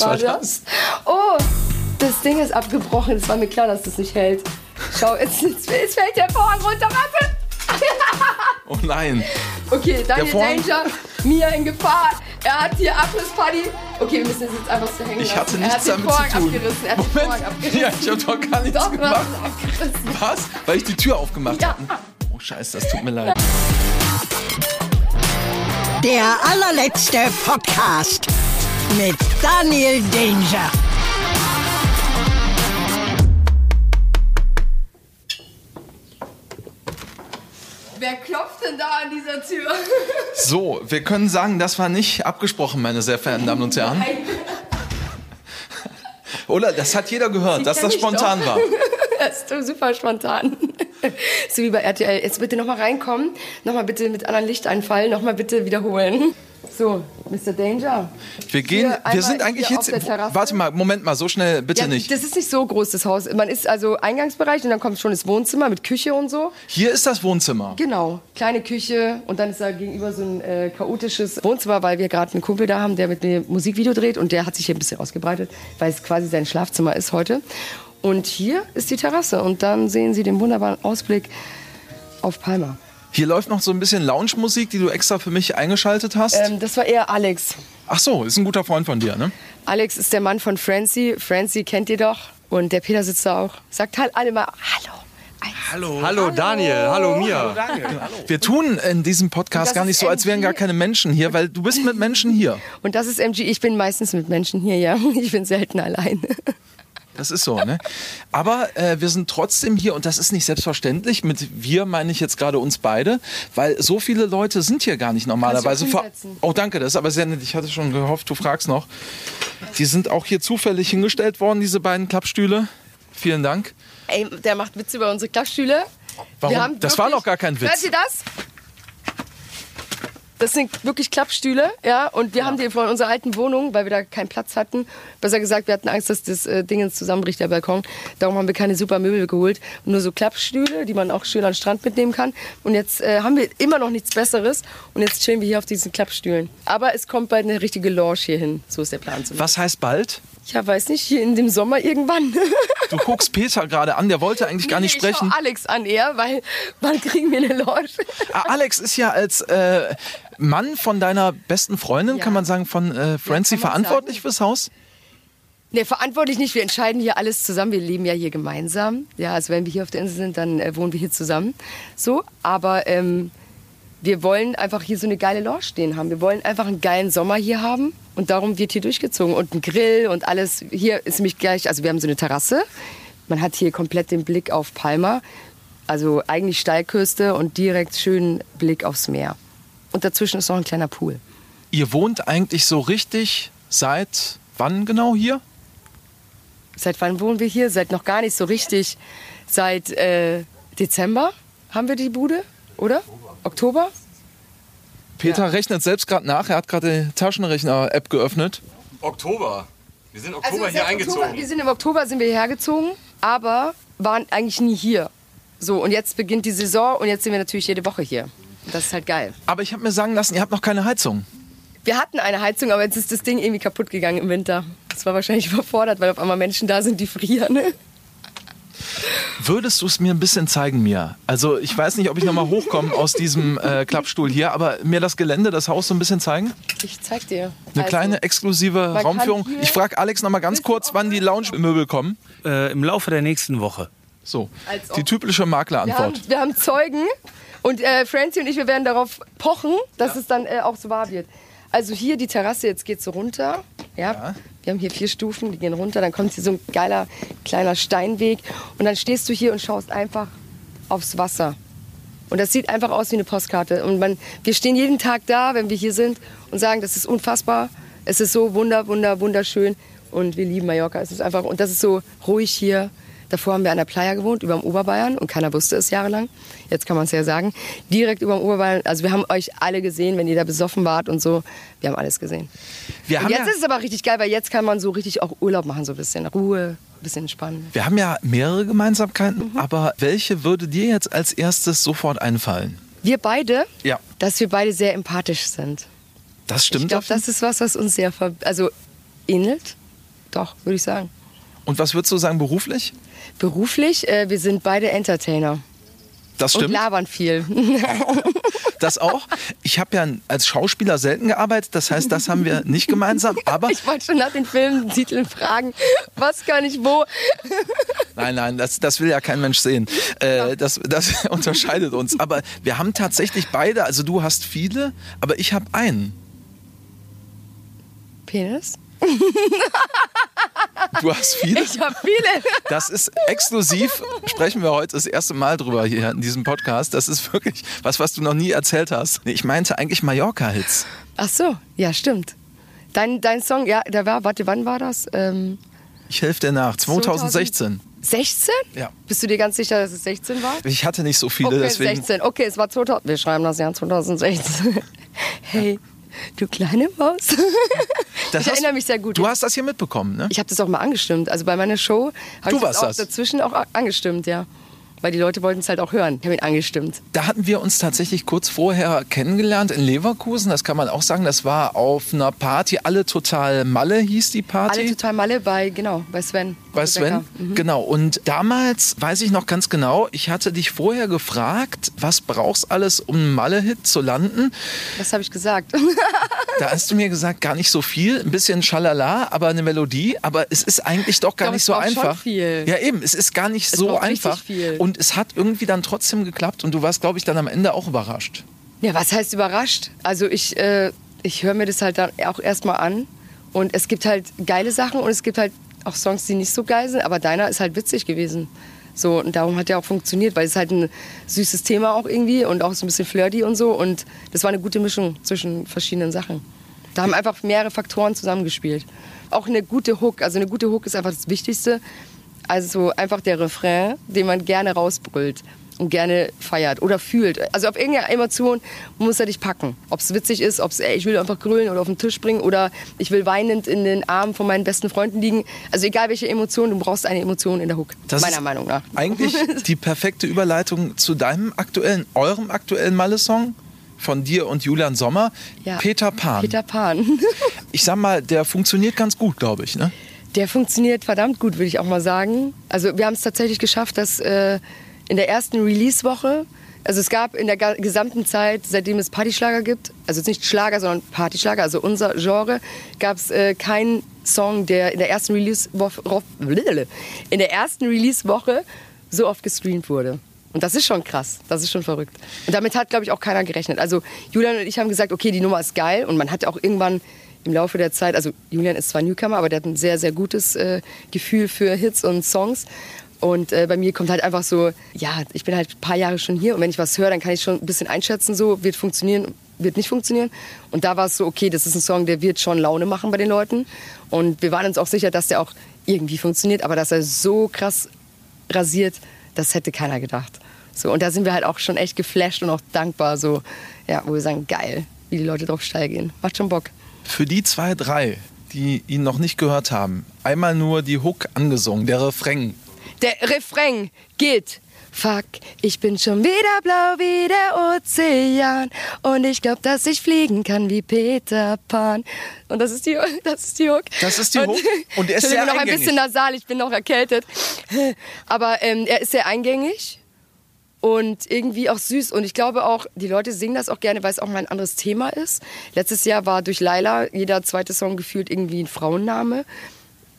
Was war das? Oh, das Ding ist abgebrochen. Es war mir klar, dass das nicht hält. Schau, jetzt, jetzt, jetzt fällt der Vorhang runter. Warte. Oh nein. Okay, Daniel Danger, Mia in Gefahr. Er hat hier Abrissparty. Okay, wir müssen das jetzt einfach so hängen Ich lassen. hatte er nichts hat den damit zu Vorhang tun. abgerissen. Er hat den Vorhang abgerissen. Ja, ich habe doch gar nichts Doch, gemacht. es. Was? Weil ich die Tür aufgemacht Ja. habe? Oh Scheiße, das tut mir leid. Der allerletzte Podcast mit Daniel Danger. Wer klopft denn da an dieser Tür? So, wir können sagen, das war nicht abgesprochen, meine sehr verehrten Damen und Herren. Oder? Das hat jeder gehört, dass kenn das spontan war. Das ist super spontan. So wie bei RTL. Jetzt bitte nochmal reinkommen. Nochmal bitte mit anderen Lichteinfall. Nochmal bitte wiederholen. So, Mr. Danger. Wir gehen, wir sind eigentlich jetzt. Warte mal, Moment mal, so schnell bitte Ja, nicht. Das ist nicht so groß, das Haus. Man ist also Eingangsbereich und dann kommt schon das Wohnzimmer mit Küche und so. Hier ist das Wohnzimmer. Genau, kleine Küche und dann ist da gegenüber so ein äh, chaotisches Wohnzimmer, weil wir gerade einen Kumpel da haben, der mit mir Musikvideo dreht und der hat sich hier ein bisschen ausgebreitet, weil es quasi sein Schlafzimmer ist heute. Und hier ist die Terrasse und dann sehen Sie den wunderbaren Ausblick auf Palma. Hier läuft noch so ein bisschen Lounge-Musik, die du extra für mich eingeschaltet hast. Ähm, das war eher Alex. Ach so, ist ein guter Freund von dir, ne? Alex ist der Mann von Francie. Francie kennt ihr doch. Und der Peter sitzt da auch. Sagt halt alle mal Hallo. Hallo. Hallo Daniel, hallo Mia. Wir tun in diesem Podcast gar nicht so, als wären gar keine Menschen hier, weil du bist mit Menschen hier. Und das ist MG. Ich bin meistens mit Menschen hier, ja. Ich bin selten allein. Das ist so, ne? Aber äh, wir sind trotzdem hier und das ist nicht selbstverständlich. Mit wir meine ich jetzt gerade uns beide, weil so viele Leute sind hier gar nicht normalerweise. Oh, danke, das ist aber sehr nett. Ich hatte schon gehofft, du fragst noch. Die sind auch hier zufällig hingestellt worden, diese beiden Klappstühle. Vielen Dank. Ey, der macht Witze über unsere Klappstühle. Warum? Das war noch gar kein Witz. Hört ihr das? Das sind wirklich Klappstühle, ja. Und wir haben die von unserer alten Wohnung, weil wir da keinen Platz hatten. Besser gesagt, wir hatten Angst, dass das äh, Ding ins zusammenbricht, der Balkon. Darum haben wir keine super Möbel geholt. Nur so Klappstühle, die man auch schön an den Strand mitnehmen kann. Und jetzt äh, haben wir immer noch nichts Besseres. Und jetzt chillen wir hier auf diesen Klappstühlen. Aber es kommt bald eine richtige Lounge hier hin. So ist der Plan. zumindest. Was heißt bald? Ja, weiß nicht, hier in dem Sommer irgendwann. Du guckst Peter gerade an, der wollte eigentlich gar nicht Nee, Ich sprechen. schau Alex an eher, weil wann kriegen wir eine Lounge? Ah, Alex ist ja als äh, Mann von deiner besten Freundin, Ja. kann man sagen, von äh, Francie man verantwortlich sagen. fürs Haus? Nee, verantwortlich nicht. Wir entscheiden hier alles zusammen. Wir leben ja hier gemeinsam. Ja, also wenn wir hier auf der Insel sind, dann äh, wohnen wir hier zusammen. So, aber ähm, wir wollen einfach hier so eine geile Lounge stehen haben. Wir wollen einfach einen geilen Sommer hier haben. Und darum wird hier durchgezogen. Und ein Grill und alles. Hier ist nämlich gleich, also wir haben so eine Terrasse. Man hat hier komplett den Blick auf Palma. Also eigentlich Steilküste und direkt schönen Blick aufs Meer. Und dazwischen ist noch ein kleiner Pool. Ihr wohnt eigentlich so richtig seit wann genau hier? Seit wann wohnen wir hier? Seit noch gar nicht so richtig. Seit äh, Dezember haben wir die Bude, oder? Oktober? Peter rechnet selbst gerade nach. Er hat gerade die Taschenrechner-App geöffnet. Oktober. Wir sind Also Oktober hier seit eingezogen. Oktober, wir sind im Oktober sind wir hierher gezogen, aber waren eigentlich nie hier. So, und jetzt beginnt die Saison und jetzt sind wir natürlich jede Woche hier. Das ist halt geil. Aber ich habe mir sagen lassen, ihr habt noch keine Heizung. Wir hatten eine Heizung, aber jetzt ist das Ding irgendwie kaputt gegangen im Winter. Das war wahrscheinlich überfordert, weil auf einmal Menschen da sind, die frieren. Würdest du es mir ein bisschen zeigen, Mia? Also ich weiß nicht, ob ich nochmal hochkomme aus diesem äh, Klappstuhl hier, aber mir das Gelände, das Haus so ein bisschen zeigen? Ich zeig dir. Eine Also, kleine exklusive Raumführung. Ich frage Alex nochmal ganz kurz, wann die Lounge-Möbel kommen. Äh, Im Laufe der nächsten Woche. So, die typische Wir haben, Maklerantwort. wir haben Zeugen und äh, Francie und ich, wir werden darauf pochen, dass es dann äh, auch so wahr wird. Also hier die Terrasse, jetzt geht so runter. Ja. Wir haben hier vier Stufen, die gehen runter. Dann kommt hier so ein geiler kleiner Steinweg. Und dann stehst du hier und schaust einfach aufs Wasser. Und das sieht einfach aus wie eine Postkarte. Und man, wir stehen jeden Tag da, wenn wir hier sind und sagen, das ist unfassbar. Es ist so wunder, wunder, wunderschön. Und wir lieben Mallorca. Es ist einfach, und das ist so ruhig hier. Davor haben wir an der Playa gewohnt, über dem Oberbayern. Und keiner wusste es jahrelang. Jetzt kann man es ja sagen. Direkt über dem Oberbayern. Also wir haben euch alle gesehen, wenn ihr da besoffen wart und so. Wir haben alles gesehen. Wir haben, jetzt ja, ist es aber richtig geil, weil jetzt kann man so richtig auch Urlaub machen, so ein bisschen Ruhe, ein bisschen entspannen. wir haben ja mehrere Gemeinsamkeiten, Mhm. aber welche würde dir jetzt als erstes sofort einfallen? Wir beide, Ja. dass wir beide sehr empathisch sind. Das stimmt Ich glaube, das ist was, was uns sehr also ähnelt. Doch, würde ich sagen. Und was würdest du sagen beruflich? Beruflich, äh, wir sind beide Entertainer. Das Und stimmt. labern viel. Das auch. Ich habe ja als Schauspieler selten gearbeitet, das heißt, das haben wir nicht gemeinsam. Aber Ich wollte schon nach den Filmtiteln fragen, was kann ich wo? nein, nein, das, das will ja kein Mensch sehen. Äh, das, das unterscheidet uns. Aber wir haben tatsächlich beide, also du hast viele, aber ich habe einen. Penis? Du hast viele. Ich habe viele. Das ist exklusiv, sprechen wir heute das erste Mal drüber hier in diesem Podcast. Das ist wirklich was, was du noch nie erzählt hast. Ich meinte eigentlich Mallorca-Hits. Ach so, ja, stimmt. Dein, dein Song, ja, der war, warte, wann war das? Ähm, Ich helfe dir nach. 2016. 16? Ja. Bist du dir ganz sicher, dass es 16 war? Ich hatte nicht so viele, Okay, deswegen. 16. Okay, es war 2000. Wir schreiben das Jahr 2016. Hey, du kleine Maus. Das ich hast- erinnere mich sehr gut. Du hast das hier mitbekommen, ne? Ich habe das auch mal angestimmt. Also bei meiner Show habe Du ich warst das auch das? dazwischen auch angestimmt, ja. Weil die Leute wollten es halt auch hören. Ich habe ihn angestimmt. Da hatten wir uns tatsächlich kurz vorher kennengelernt in Leverkusen. Das kann man auch sagen. Das war auf einer Party. Alle total Malle hieß die Party. Alle total Malle bei, genau, bei Sven. bei Sven. Mhm. Genau. Und damals weiß ich noch ganz genau, ich hatte dich vorher gefragt, was brauchst alles, um einen Malle-Hit zu landen? Was habe ich gesagt? Da hast du mir gesagt, gar nicht so viel, ein bisschen Schalala, aber eine Melodie. Aber es ist eigentlich doch gar Doch, nicht so braucht schon einfach. viel. Ja, eben, es ist gar nicht Es so einfach. viel. Und es hat irgendwie dann trotzdem geklappt und du warst, glaube ich, dann am Ende auch überrascht. Ja, was heißt überrascht? Also ich, äh, ich höre mir das halt dann auch erstmal an. Und es gibt halt geile Sachen und es gibt halt auch Songs, die nicht so geil sind. Aber deiner ist halt witzig gewesen. So, und darum hat der auch funktioniert, weil es halt ein süßes Thema auch irgendwie und auch so ein bisschen flirty und so. Und das war eine gute Mischung zwischen verschiedenen Sachen. Da haben einfach mehrere Faktoren zusammengespielt. Auch eine gute Hook. Also eine gute Hook ist einfach das Wichtigste. Also einfach der Refrain, den man gerne rausbrüllt und gerne feiert oder fühlt. Also auf irgendeine Emotion muss er dich packen. Ob es witzig ist, ob es, ich will einfach grölen oder auf den Tisch springen oder ich will weinend in den Armen von meinen besten Freunden liegen. Also egal welche Emotion, du brauchst eine Emotion in der Hook. Das meiner ist Meinung nach. Eigentlich die perfekte Überleitung zu deinem aktuellen, eurem aktuellen Malle-Song von dir und Julian Sommer, Ja. Peter Pan. Peter Pan. Ich sag mal, der funktioniert ganz gut, glaube ich. Ne? Der funktioniert verdammt gut, würde ich auch mal sagen. Also wir haben es tatsächlich geschafft, dass äh, in der ersten Release-Woche, also es gab in der gesamten Zeit, seitdem es Partyschlager gibt, also jetzt nicht Schlager, sondern Partyschlager, also unser Genre, gab es äh, keinen Song, der in der ersten Release-Woche in der ersten Release-Woche so oft gestreamt wurde. Und das ist schon krass, das ist schon verrückt. Und damit hat, glaube ich, auch keiner gerechnet. Also Julian und ich haben gesagt, okay, die Nummer ist geil und man hat auch irgendwann im Laufe der Zeit, also Julian ist zwar Newcomer, aber der hat ein sehr, sehr gutes äh, Gefühl für Hits und Songs. Und äh, bei mir kommt halt einfach so, ja, ich bin halt ein paar Jahre schon hier und wenn ich was höre, dann kann ich schon ein bisschen einschätzen, so wird funktionieren, wird nicht funktionieren. Und da war es so, okay, das ist ein Song, der wird schon Laune machen bei den Leuten. Und wir waren uns auch sicher, dass der auch irgendwie funktioniert, aber dass er so krass rasiert, das hätte keiner gedacht. So, und da sind wir halt auch schon echt geflasht und auch dankbar, so, ja, wo wir sagen, geil, wie die Leute drauf steil gehen. Macht schon Bock. Für die zwei, drei, die ihn noch nicht gehört haben, einmal nur die Hook angesungen, der Refrain. Der Refrain geht. Fuck, ich bin schon wieder blau wie der Ozean. Und ich glaub, dass ich fliegen kann wie Peter Pan. Und das ist die, das ist die Hook. Das ist die Hook. Und er ist sehr noch ein bisschen nasal, ich bin noch erkältet. Aber ähm, er ist sehr eingängig und irgendwie auch süß. Und ich glaube auch, die Leute singen das auch gerne, weil es auch mal ein anderes Thema ist. Letztes Jahr war durch Laila jeder zweite Song gefühlt irgendwie ein Frauenname.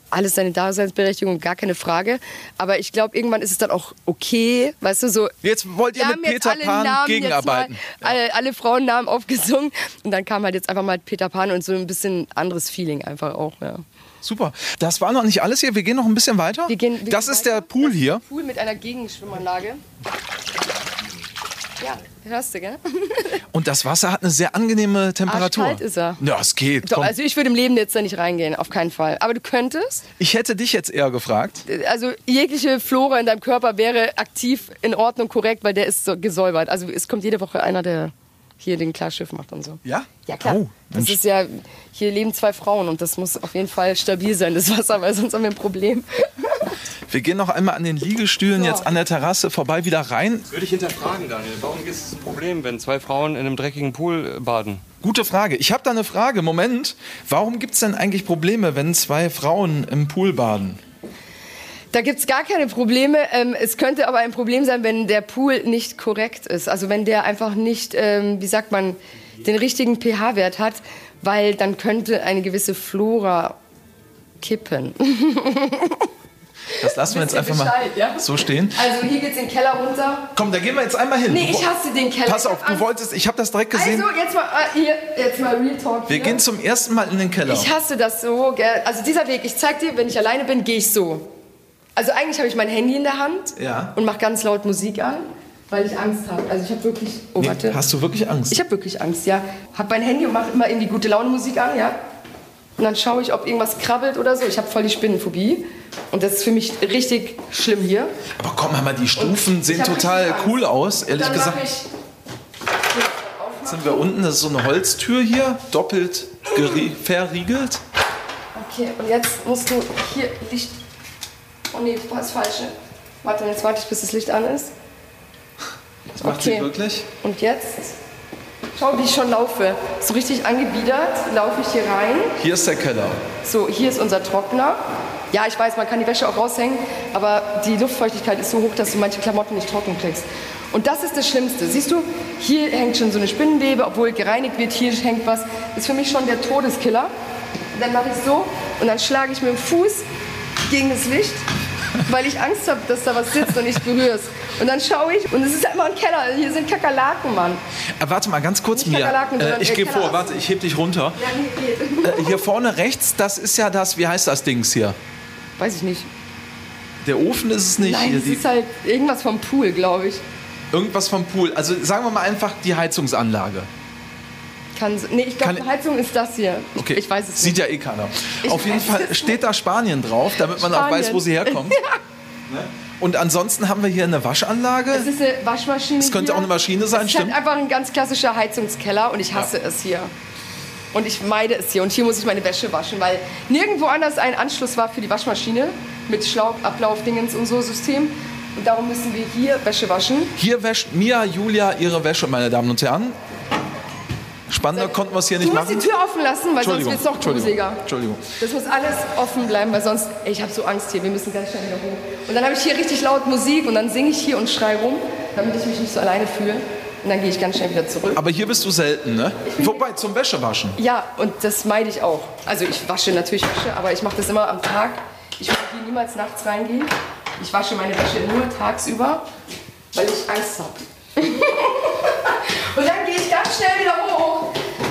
Alles seine Daseinsberechtigung, gar keine Frage. Aber ich glaube, irgendwann ist es dann auch okay, weißt du, so. Jetzt wollt ihr mit Peter alle Pan Namen gegenarbeiten. Mal, alle, alle Frauennamen aufgesungen. Und dann kam halt jetzt einfach mal Peter Pan und so ein bisschen anderes Feeling einfach auch, ja. Super. Das war noch nicht alles hier. Wir gehen noch ein bisschen weiter. Wir gehen, wir das gehen ist weiter. der Pool Das ist hier. ein Pool mit einer Gegenschwimmanlage. Ja, hörst du, gell? Und das Wasser hat eine sehr angenehme Temperatur. Arschkalt ist er. Ja, es geht. Doch, also ich würde im Leben jetzt da nicht reingehen, auf keinen Fall. Aber du könntest. Ich hätte dich jetzt eher gefragt. Also jegliche Flora in deinem Körper wäre aktiv in Ordnung, korrekt, weil der ist so gesäubert. Also es kommt jede Woche einer, der hier den Klarschiff macht und so. Ja? Ja klar. Oh, das ist ja, hier leben zwei Frauen und das muss auf jeden Fall stabil sein, das Wasser, weil sonst haben wir ein Problem. Wir gehen noch einmal an den Liegestühlen jetzt an der Terrasse vorbei wieder rein. Würde ich hinterfragen, Daniel. Warum ist es ein Problem, wenn zwei Frauen in einem dreckigen Pool äh, baden? Gute Frage. Ich habe da eine Frage. Moment. Warum gibt es denn eigentlich Probleme, wenn zwei Frauen im Pool baden? Da gibt's gar keine Probleme. Ähm, es könnte aber ein Problem sein, wenn der Pool nicht korrekt ist. Also wenn der einfach nicht, ähm, wie sagt man, den richtigen pH-Wert hat, weil dann könnte eine gewisse Flora kippen. Das lassen wir jetzt einfach mal Bescheid, ja? so stehen. Also hier geht's in den Keller runter. Komm, da gehen wir jetzt einmal hin. Nee, ich hasse den Keller. Pass auf, du wolltest, ich habe das direkt gesehen. Also jetzt mal, äh, hier, jetzt mal Real Talk. wir hier. gehen zum ersten Mal in den Keller. Ich hasse das so. Gell? Also dieser Weg, ich zeig dir, wenn ich alleine bin, gehe ich so. Also eigentlich habe ich mein Handy in der Hand Ja. und mache ganz laut Musik an, weil ich Angst habe. Also ich habe wirklich, oh Nee, warte, hast du wirklich Angst? ich habe wirklich Angst, ja. Habe mein Handy und mache immer irgendwie gute Laune Musik an, ja. Und dann schaue ich, ob irgendwas krabbelt oder so. Ich habe voll die Spinnenphobie und das ist für mich richtig schlimm hier. Aber komm mal, die Stufen sehen total cool aus, ehrlich dann gesagt. ich Jetzt sind wir unten, das ist so eine Holztür hier, doppelt verriegelt. Okay, und jetzt musst du hier Licht. Oh nee, das war das Falsche. Warte, jetzt warte ich, bis das Licht an ist. Das macht Okay. sie wirklich. Und jetzt, schau, wie ich schon laufe. So richtig angebiedert laufe ich hier rein. Hier ist der Keller. So, hier ist unser Trockner. Ja, ich weiß, man kann die Wäsche auch raushängen, aber die Luftfeuchtigkeit ist so hoch, dass du manche Klamotten nicht trocken kriegst. Und das ist das Schlimmste. Siehst du, hier hängt schon so eine Spinnenwebe, obwohl gereinigt wird, hier hängt was. Ist für mich schon der Todeskiller. Und dann mache ich so und dann schlage ich mit dem Fuß gegen das Licht, weil ich Angst habe, dass da was sitzt und ich berühr's. Und dann schaue ich und es ist einfach ein Keller. Hier sind Kakerlaken, Mann. Äh, warte mal, ganz kurz, Nicht Mia. Äh, ich gehe vor, warte, ich heb dich runter. Ja, nee. Äh, hier vorne rechts, das ist ja das, wie heißt das Dings hier? Weiß ich nicht. Der Ofen ist es nicht. Nein, hier, das die, ist halt irgendwas vom Pool, glaube ich. irgendwas vom Pool. Also sagen wir mal einfach die Heizungsanlage. Kann, nee, ich glaube, Heizung ist das hier. Ich, Okay. ich weiß es Sieht nicht. ja eh keiner. Ich Auf jeden Fall es steht da Spanien drauf, damit man auch Spanien. weiß, wo sie herkommt. Ne? Und ansonsten haben wir hier eine Waschanlage. Es ist eine Waschmaschine. Es könnte hier. auch eine Maschine sein, es ist stimmt. halt einfach ein ganz klassischer Heizungskeller und ich hasse es hier. Und ich meide es hier. Und hier muss ich meine Wäsche waschen, weil nirgendwo anders ein Anschluss war für die Waschmaschine mit Schlauchablaufdingens und so System. Und darum müssen wir hier Wäsche waschen. Hier wäscht Mia Julia ihre Wäsche, meine Damen und Herren. Spannender konnten wir es hier Du nicht musst die machen. Tür offen lassen, weil sonst wird es noch gruseliger. Entschuldigung. Das muss alles offen bleiben, weil sonst, ey, ich habe so Angst hier, wir müssen ganz schnell wieder hoch. Und dann habe ich hier richtig laut Musik und dann singe ich hier und schrei rum, damit ich mich nicht so alleine fühle. Und dann gehe ich ganz schnell wieder zurück. Aber hier bist du selten, ne? Wobei, zum Wäschewaschen. Ja, und das meide ich auch. Also ich wasche natürlich Wäsche, aber ich mache das immer am Tag. Ich würde hier niemals nachts reingehen. Ich wasche meine Wäsche nur tagsüber, weil ich Angst habe. und dann gehe ich ganz schnell wieder hoch.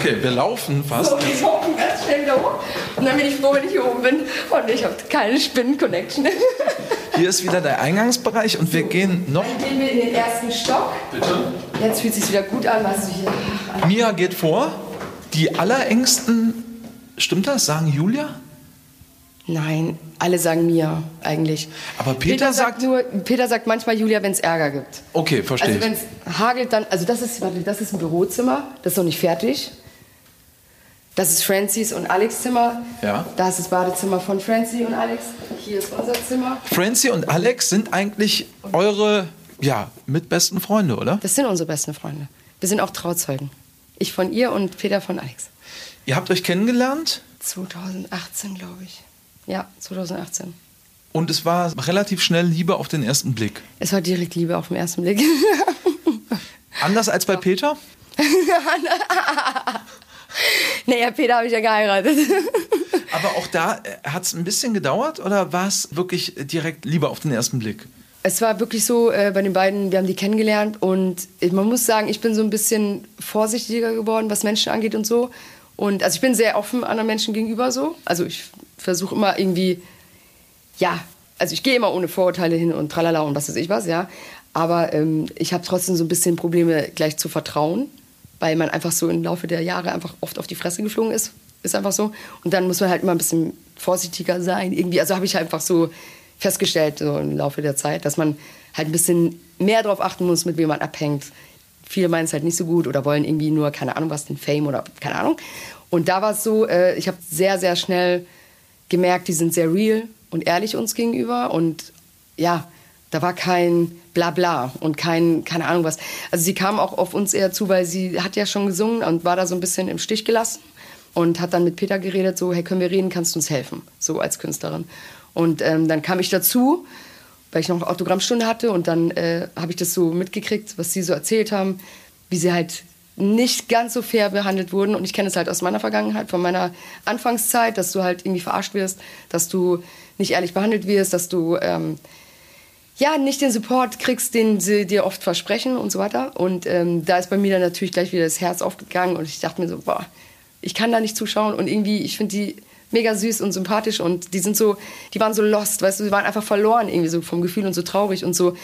Okay, wir laufen fast. So, ich laufe ganz schnell wieder hoch. Und dann bin ich froh, wenn ich hier oben bin. Und ich habe keine Spinnen-Connection. Hier ist wieder der Eingangsbereich und wir gehen noch. Dann gehen wir in den ersten Stock. Bitte. Jetzt fühlt es sich wieder gut an, was du hier. Ach, Mia geht vor. Die allerengsten, stimmt das? Sagen Julia? Nein, alle sagen mir eigentlich. Aber Peter sagt- nur, Peter sagt manchmal Julia, wenn es Ärger gibt. Okay, verstehe Also wenn ich. es hagelt, dann, also das ist, warte, das ist ein Bürozimmer, das ist noch nicht fertig. Das ist Francis und Alex Zimmer. Ja. Da ist das Badezimmer von Francie und Alex. Hier ist unser Zimmer. Francie und Alex sind eigentlich eure, ja, mitbesten Freunde, oder? Das sind unsere besten Freunde. Wir sind auch Trauzeugen. Ich von ihr und Peter von Alex. Ihr habt euch kennengelernt 2018, glaube ich. Ja, 2018. und es war relativ schnell Liebe auf den ersten Blick. Es war direkt Liebe auf den ersten Blick. Anders als bei Peter? naja, Peter habe ich ja geheiratet. Aber auch da hat es ein bisschen gedauert oder war es wirklich direkt Liebe auf den ersten Blick? Es war wirklich so äh, bei den beiden, wir haben die kennengelernt und man muss sagen, ich bin so ein bisschen vorsichtiger geworden, was Menschen angeht und so. Und also ich bin sehr offen anderen Menschen gegenüber so. Also ich versuche immer irgendwie, ja, also ich gehe immer ohne Vorurteile hin und tralala und was weiß ich was, ja. Aber ähm, ich habe trotzdem so ein bisschen Probleme gleich zu vertrauen, weil man einfach so im Laufe der Jahre einfach oft auf die Fresse geflogen ist. Ist einfach so. Und dann muss man halt immer ein bisschen vorsichtiger sein. Irgendwie, also habe ich einfach so festgestellt so im Laufe der Zeit, dass man halt ein bisschen mehr darauf achten muss, mit wem man abhängt. Viele meinen es halt nicht so gut oder wollen irgendwie nur, keine Ahnung was, den Fame oder keine Ahnung. Und da war es so, äh, ich habe sehr, sehr schnell gemerkt, die sind sehr real und ehrlich uns gegenüber und ja, da war kein Blabla und kein, keine Ahnung was. Also sie kam auch auf uns eher zu, weil sie hat ja schon gesungen und war da so ein bisschen im Stich gelassen und hat dann mit Peter geredet, so, hey, können wir reden, kannst du uns helfen, so als Künstlerin. Und ähm, dann kam ich dazu, weil ich noch eine Autogrammstunde hatte und dann äh, habe ich das so mitgekriegt, was sie so erzählt haben, wie sie halt nicht ganz so fair behandelt wurden. Und ich kenne es halt aus meiner Vergangenheit, von meiner Anfangszeit, dass du halt irgendwie verarscht wirst, dass du nicht ehrlich behandelt wirst, dass du ähm, ja nicht den Support kriegst, den sie dir oft versprechen und so weiter. Und ähm, da ist bei mir dann natürlich gleich wieder das Herz aufgegangen und ich dachte mir so, boah, ich kann da nicht zuschauen und irgendwie, ich finde die mega süß und sympathisch und die sind so, die waren so lost, weißt du, die waren einfach verloren irgendwie so vom Gefühl und so traurig und so,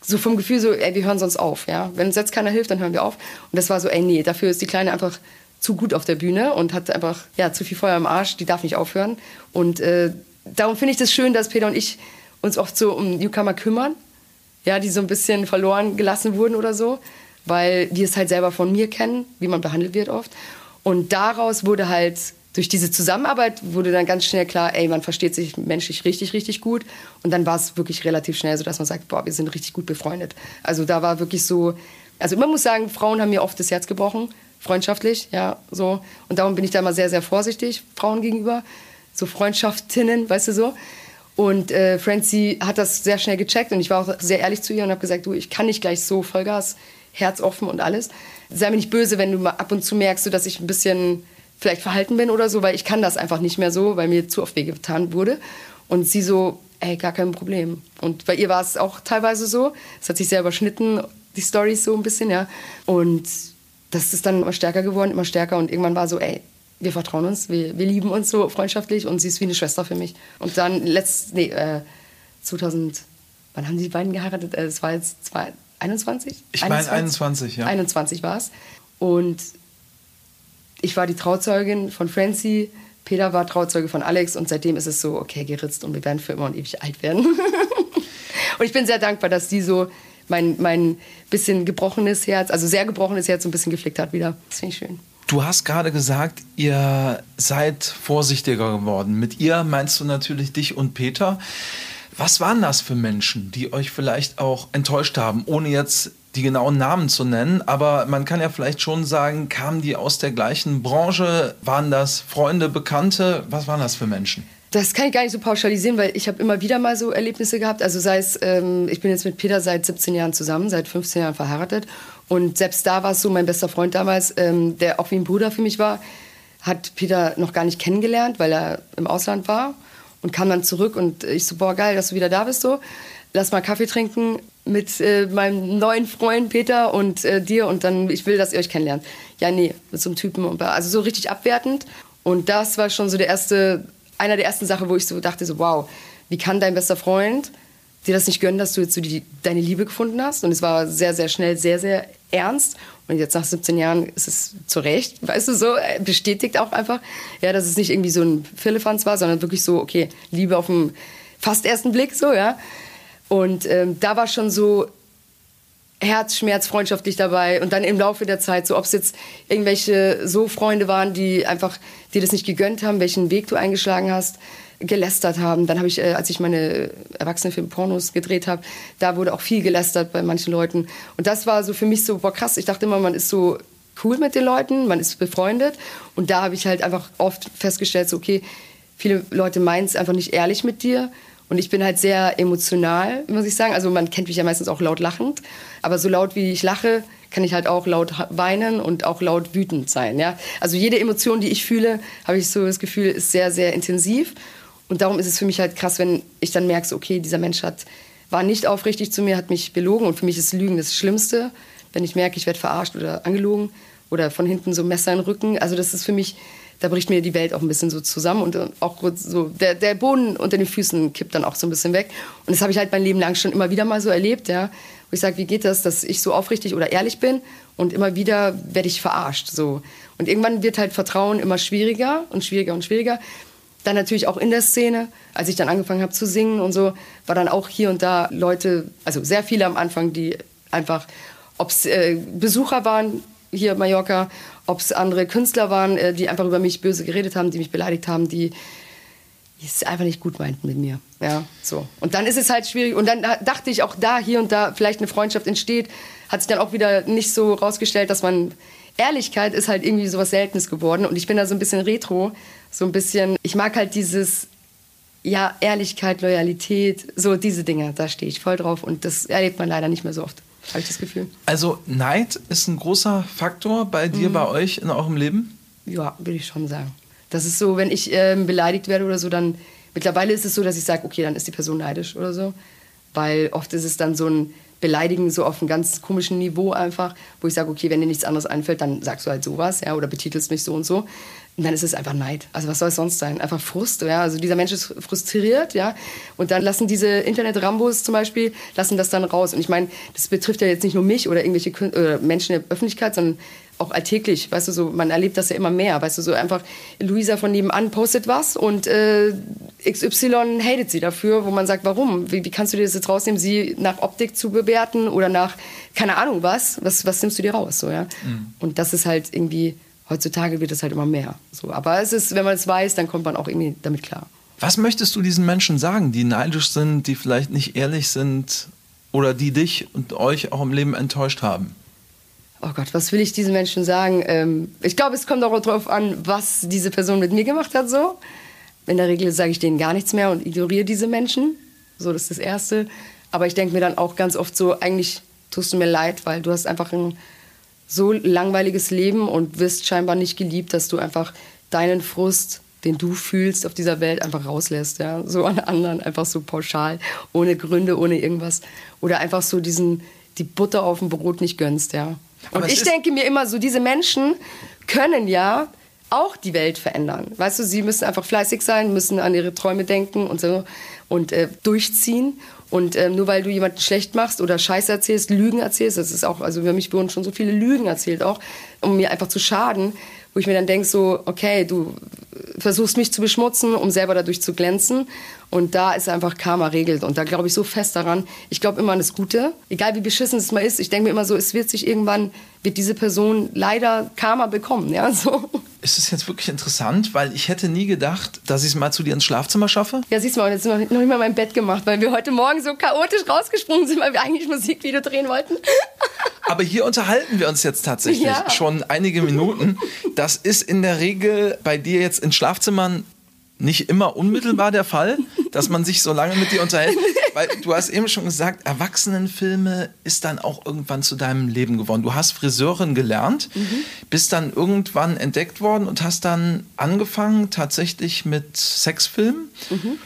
so vom Gefühl so, ey, wir hören sonst auf, ja. Wenn uns jetzt keiner hilft, dann hören wir auf. Und das war so, ey, nee, dafür ist die Kleine einfach zu gut auf der Bühne und hat einfach, ja, zu viel Feuer im Arsch, die darf nicht aufhören. Und äh, darum finde ich das schön, dass Peter und ich uns oft so um Newcomer kümmern, ja, die so ein bisschen verloren gelassen wurden oder so, weil die es halt selber von mir kennen, wie man behandelt wird oft. Und daraus wurde halt durch diese Zusammenarbeit wurde dann ganz schnell klar, ey, man versteht sich menschlich richtig, richtig gut. Und dann war es wirklich relativ schnell so, dass man sagt, boah, wir sind richtig gut befreundet. Also da war wirklich so, also man muss sagen, Frauen haben mir oft das Herz gebrochen, freundschaftlich, ja, so. Und darum bin ich da immer sehr, sehr vorsichtig Frauen gegenüber, so Freundschaftinnen, weißt du so. Und äh, Francie hat das sehr schnell gecheckt und ich war auch sehr ehrlich zu ihr und habe gesagt, du, ich kann nicht gleich so Vollgas, Herz offen und alles. Sei mir nicht böse, wenn du mal ab und zu merkst, dass ich ein bisschen vielleicht verhalten bin oder so, weil ich kann das einfach nicht mehr so, weil mir zu oft wehgetan wurde. Und sie so, ey, gar kein Problem. Und bei ihr war es auch teilweise so. Es hat sich sehr überschnitten, die Stories so ein bisschen, ja. Und das ist dann immer stärker geworden, immer stärker. Und irgendwann war so, ey, wir vertrauen uns, wir, wir lieben uns so freundschaftlich und sie ist wie eine Schwester für mich. Und dann letzt, nee, äh, 2000, wann haben die beiden geheiratet? Es äh, war jetzt 21? Ich meine 21, ja. 21 war es. Und ich war die Trauzeugin von Francie, Peter war Trauzeuge von Alex und seitdem ist es so, okay, geritzt und wir werden für immer und ewig alt werden. und ich bin sehr dankbar, dass die so mein, mein bisschen gebrochenes Herz, also sehr gebrochenes Herz, so ein bisschen geflickt hat wieder. Das finde ich schön. Du hast gerade gesagt, ihr seid vorsichtiger geworden. Mit ihr meinst du natürlich dich und Peter. Was waren das für Menschen, die euch vielleicht auch enttäuscht haben, ohne jetzt die genauen Namen zu nennen, aber man kann ja vielleicht schon sagen, kamen die aus der gleichen Branche? Waren das Freunde, Bekannte? Was waren das für Menschen? Das kann ich gar nicht so pauschalisieren, weil ich habe immer wieder mal so Erlebnisse gehabt. Also sei es, ähm, ich bin jetzt mit Peter seit 17 Jahren zusammen, seit 15 Jahren verheiratet. Und selbst da war es so, mein bester Freund damals, ähm, der auch wie ein Bruder für mich war, hat Peter noch gar nicht kennengelernt, weil er im Ausland war und kam dann zurück und ich so, boah, geil, dass du wieder da bist so. Lass mal Kaffee trinken mit äh, meinem neuen Freund Peter und äh, dir und dann, ich will, dass ihr euch kennenlernt. Ja, nee, mit so einem Typen. Also so richtig abwertend. Und das war schon so der erste, einer der ersten Sachen, wo ich so dachte, so wow, wie kann dein bester Freund dir das nicht gönnen, dass du jetzt so die, deine Liebe gefunden hast? Und es war sehr, sehr schnell, sehr, sehr ernst. Und jetzt nach 17 Jahren ist es zu Recht, weißt du, so äh, bestätigt auch einfach, ja, dass es nicht irgendwie so ein Philippans war, sondern wirklich so, okay, Liebe auf dem fast ersten Blick, so, ja. Und ähm, da war schon so Herzschmerz freundschaftlich dabei und dann im Laufe der Zeit, so ob es jetzt irgendwelche so Freunde waren, die einfach dir das nicht gegönnt haben, welchen Weg du eingeschlagen hast, gelästert haben. Dann habe ich, äh, als ich meine Erwachsenenfilm Pornos gedreht habe, da wurde auch viel gelästert bei manchen Leuten. Und das war so für mich so, boah krass, ich dachte immer, man ist so cool mit den Leuten, man ist befreundet. Und da habe ich halt einfach oft festgestellt, so, okay, viele Leute meinen es einfach nicht ehrlich mit dir. Und ich bin halt sehr emotional, muss ich sagen. Also man kennt mich ja meistens auch laut lachend. Aber so laut wie ich lache, kann ich halt auch laut weinen und auch laut wütend sein. Ja? Also jede Emotion, die ich fühle, habe ich so das Gefühl, ist sehr, sehr intensiv. Und darum ist es für mich halt krass, wenn ich dann merke, okay, dieser Mensch hat, war nicht aufrichtig zu mir, hat mich belogen. Und für mich ist Lügen das Schlimmste, wenn ich merke, ich werde verarscht oder angelogen oder von hinten so Messer in den Rücken. Also das ist für mich, da bricht mir die Welt auch ein bisschen so zusammen und auch so der, der Boden unter den Füßen kippt dann auch so ein bisschen weg. Und das habe ich halt mein Leben lang schon immer wieder mal so erlebt, ja. Wo ich sage, wie geht das, dass ich so aufrichtig oder ehrlich bin und immer wieder werde ich verarscht, so. Und irgendwann wird halt Vertrauen immer schwieriger und schwieriger und schwieriger. Dann natürlich auch in der Szene, als ich dann angefangen habe zu singen und so, war dann auch hier und da Leute, also sehr viele am Anfang, die einfach, ob es äh, Besucher waren hier in Mallorca, ob es andere Künstler waren, äh, die einfach über mich böse geredet haben, die mich beleidigt haben, die es einfach nicht gut meint mit mir. Ja, so. Und dann ist es halt schwierig. Und dann dachte ich auch da, hier und da vielleicht eine Freundschaft entsteht, hat sich dann auch wieder nicht so rausgestellt, dass man Ehrlichkeit ist halt irgendwie sowas Seltenes geworden. Und ich bin da so ein bisschen retro, so ein bisschen, ich mag halt dieses, ja, Ehrlichkeit, Loyalität, so diese Dinge, da stehe ich voll drauf. Und das erlebt man leider nicht mehr so oft, habe ich das Gefühl. Also Neid ist ein großer Faktor bei dir, mhm. bei euch in eurem Leben? Ja, würde ich schon sagen. Das ist so, wenn ich ähm, beleidigt werde oder so, dann mittlerweile ist es so, dass ich sage, okay, dann ist die Person neidisch oder so. Weil oft ist es dann so ein Beleidigen so auf einem ganz komischen Niveau einfach, wo ich sage, okay, wenn dir nichts anderes einfällt, dann sagst du halt sowas, ja, oder betitelst mich so und so. Und dann ist es einfach Neid. Also was soll es sonst sein? Einfach Frust, ja. Also dieser Mensch ist frustriert, ja. Und dann lassen diese Internet-Rambos zum Beispiel, lassen das dann raus. Und ich meine, das betrifft ja jetzt nicht nur mich oder irgendwelche Kün äh, Menschen in der Öffentlichkeit, sondern auch alltäglich, weißt du, so, man erlebt das ja immer mehr, weißt du, so einfach, Luisa von nebenan postet was und äh, XY hatet sie dafür, wo man sagt, warum? Wie, wie, kannst du dir das jetzt rausnehmen, sie nach Optik zu bewerten oder nach, keine Ahnung was, was, was nimmst du dir raus, so, ja? Mhm. Und das ist halt irgendwie, heutzutage wird es halt immer mehr, so. Aber es ist, wenn man es weiß, dann kommt man auch irgendwie damit klar. Was möchtest du diesen Menschen sagen, die neidisch sind, die vielleicht nicht ehrlich sind oder die dich und euch auch im Leben enttäuscht haben? oh Gott, was will ich diesen Menschen sagen? Ähm, ich glaube, es kommt auch darauf an, was diese Person mit mir gemacht hat. So. In der Regel sage ich denen gar nichts mehr und ignoriere diese Menschen. So, das ist das Erste. Aber ich denke mir dann auch ganz oft so, eigentlich tust du mir leid, weil du hast einfach ein so langweiliges Leben und wirst scheinbar nicht geliebt, dass du einfach deinen Frust, den du fühlst auf dieser Welt, einfach rauslässt. Ja? So an anderen, einfach so pauschal, ohne Gründe, ohne irgendwas. Oder einfach so diesen, die Butter auf dem Brot nicht gönnst. Ja? Und ich denke mir immer so, diese Menschen können ja auch die Welt verändern. Weißt du, sie müssen einfach fleißig sein, müssen an ihre Träume denken und so und äh, durchziehen. Und äh, nur weil du jemanden schlecht machst oder Scheiße erzählst, Lügen erzählst, das ist auch, also über mich wurden schon so viele Lügen erzählt auch, um mir einfach zu schaden, wo ich mir dann denke so, okay, du versuchst mich zu beschmutzen, um selber dadurch zu glänzen. Und da ist einfach Karma regelt. Und da glaube ich so fest daran. Ich glaube immer an das Gute. Egal wie beschissen es mal ist. Ich denke mir immer so, es wird sich irgendwann, wird diese Person leider Karma bekommen. Ja, so. Es ist jetzt wirklich interessant, weil ich hätte nie gedacht, dass ich es mal zu dir ins Schlafzimmer schaffe. Ja, siehst du mal, jetzt noch, noch nicht mal mein Bett gemacht, weil wir heute Morgen so chaotisch rausgesprungen sind, weil wir eigentlich Musikvideo drehen wollten. Aber hier unterhalten wir uns jetzt tatsächlich ja. schon einige Minuten. Das ist in der Regel bei dir jetzt in Schlafzimmern nicht immer unmittelbar der Fall, dass man sich so lange mit dir unterhält. Weil du hast eben schon gesagt, Erwachsenenfilme ist dann auch irgendwann zu deinem Leben geworden. Du hast Friseurin gelernt, mhm. bist dann irgendwann entdeckt worden und hast dann angefangen tatsächlich mit Sexfilmen. Mhm.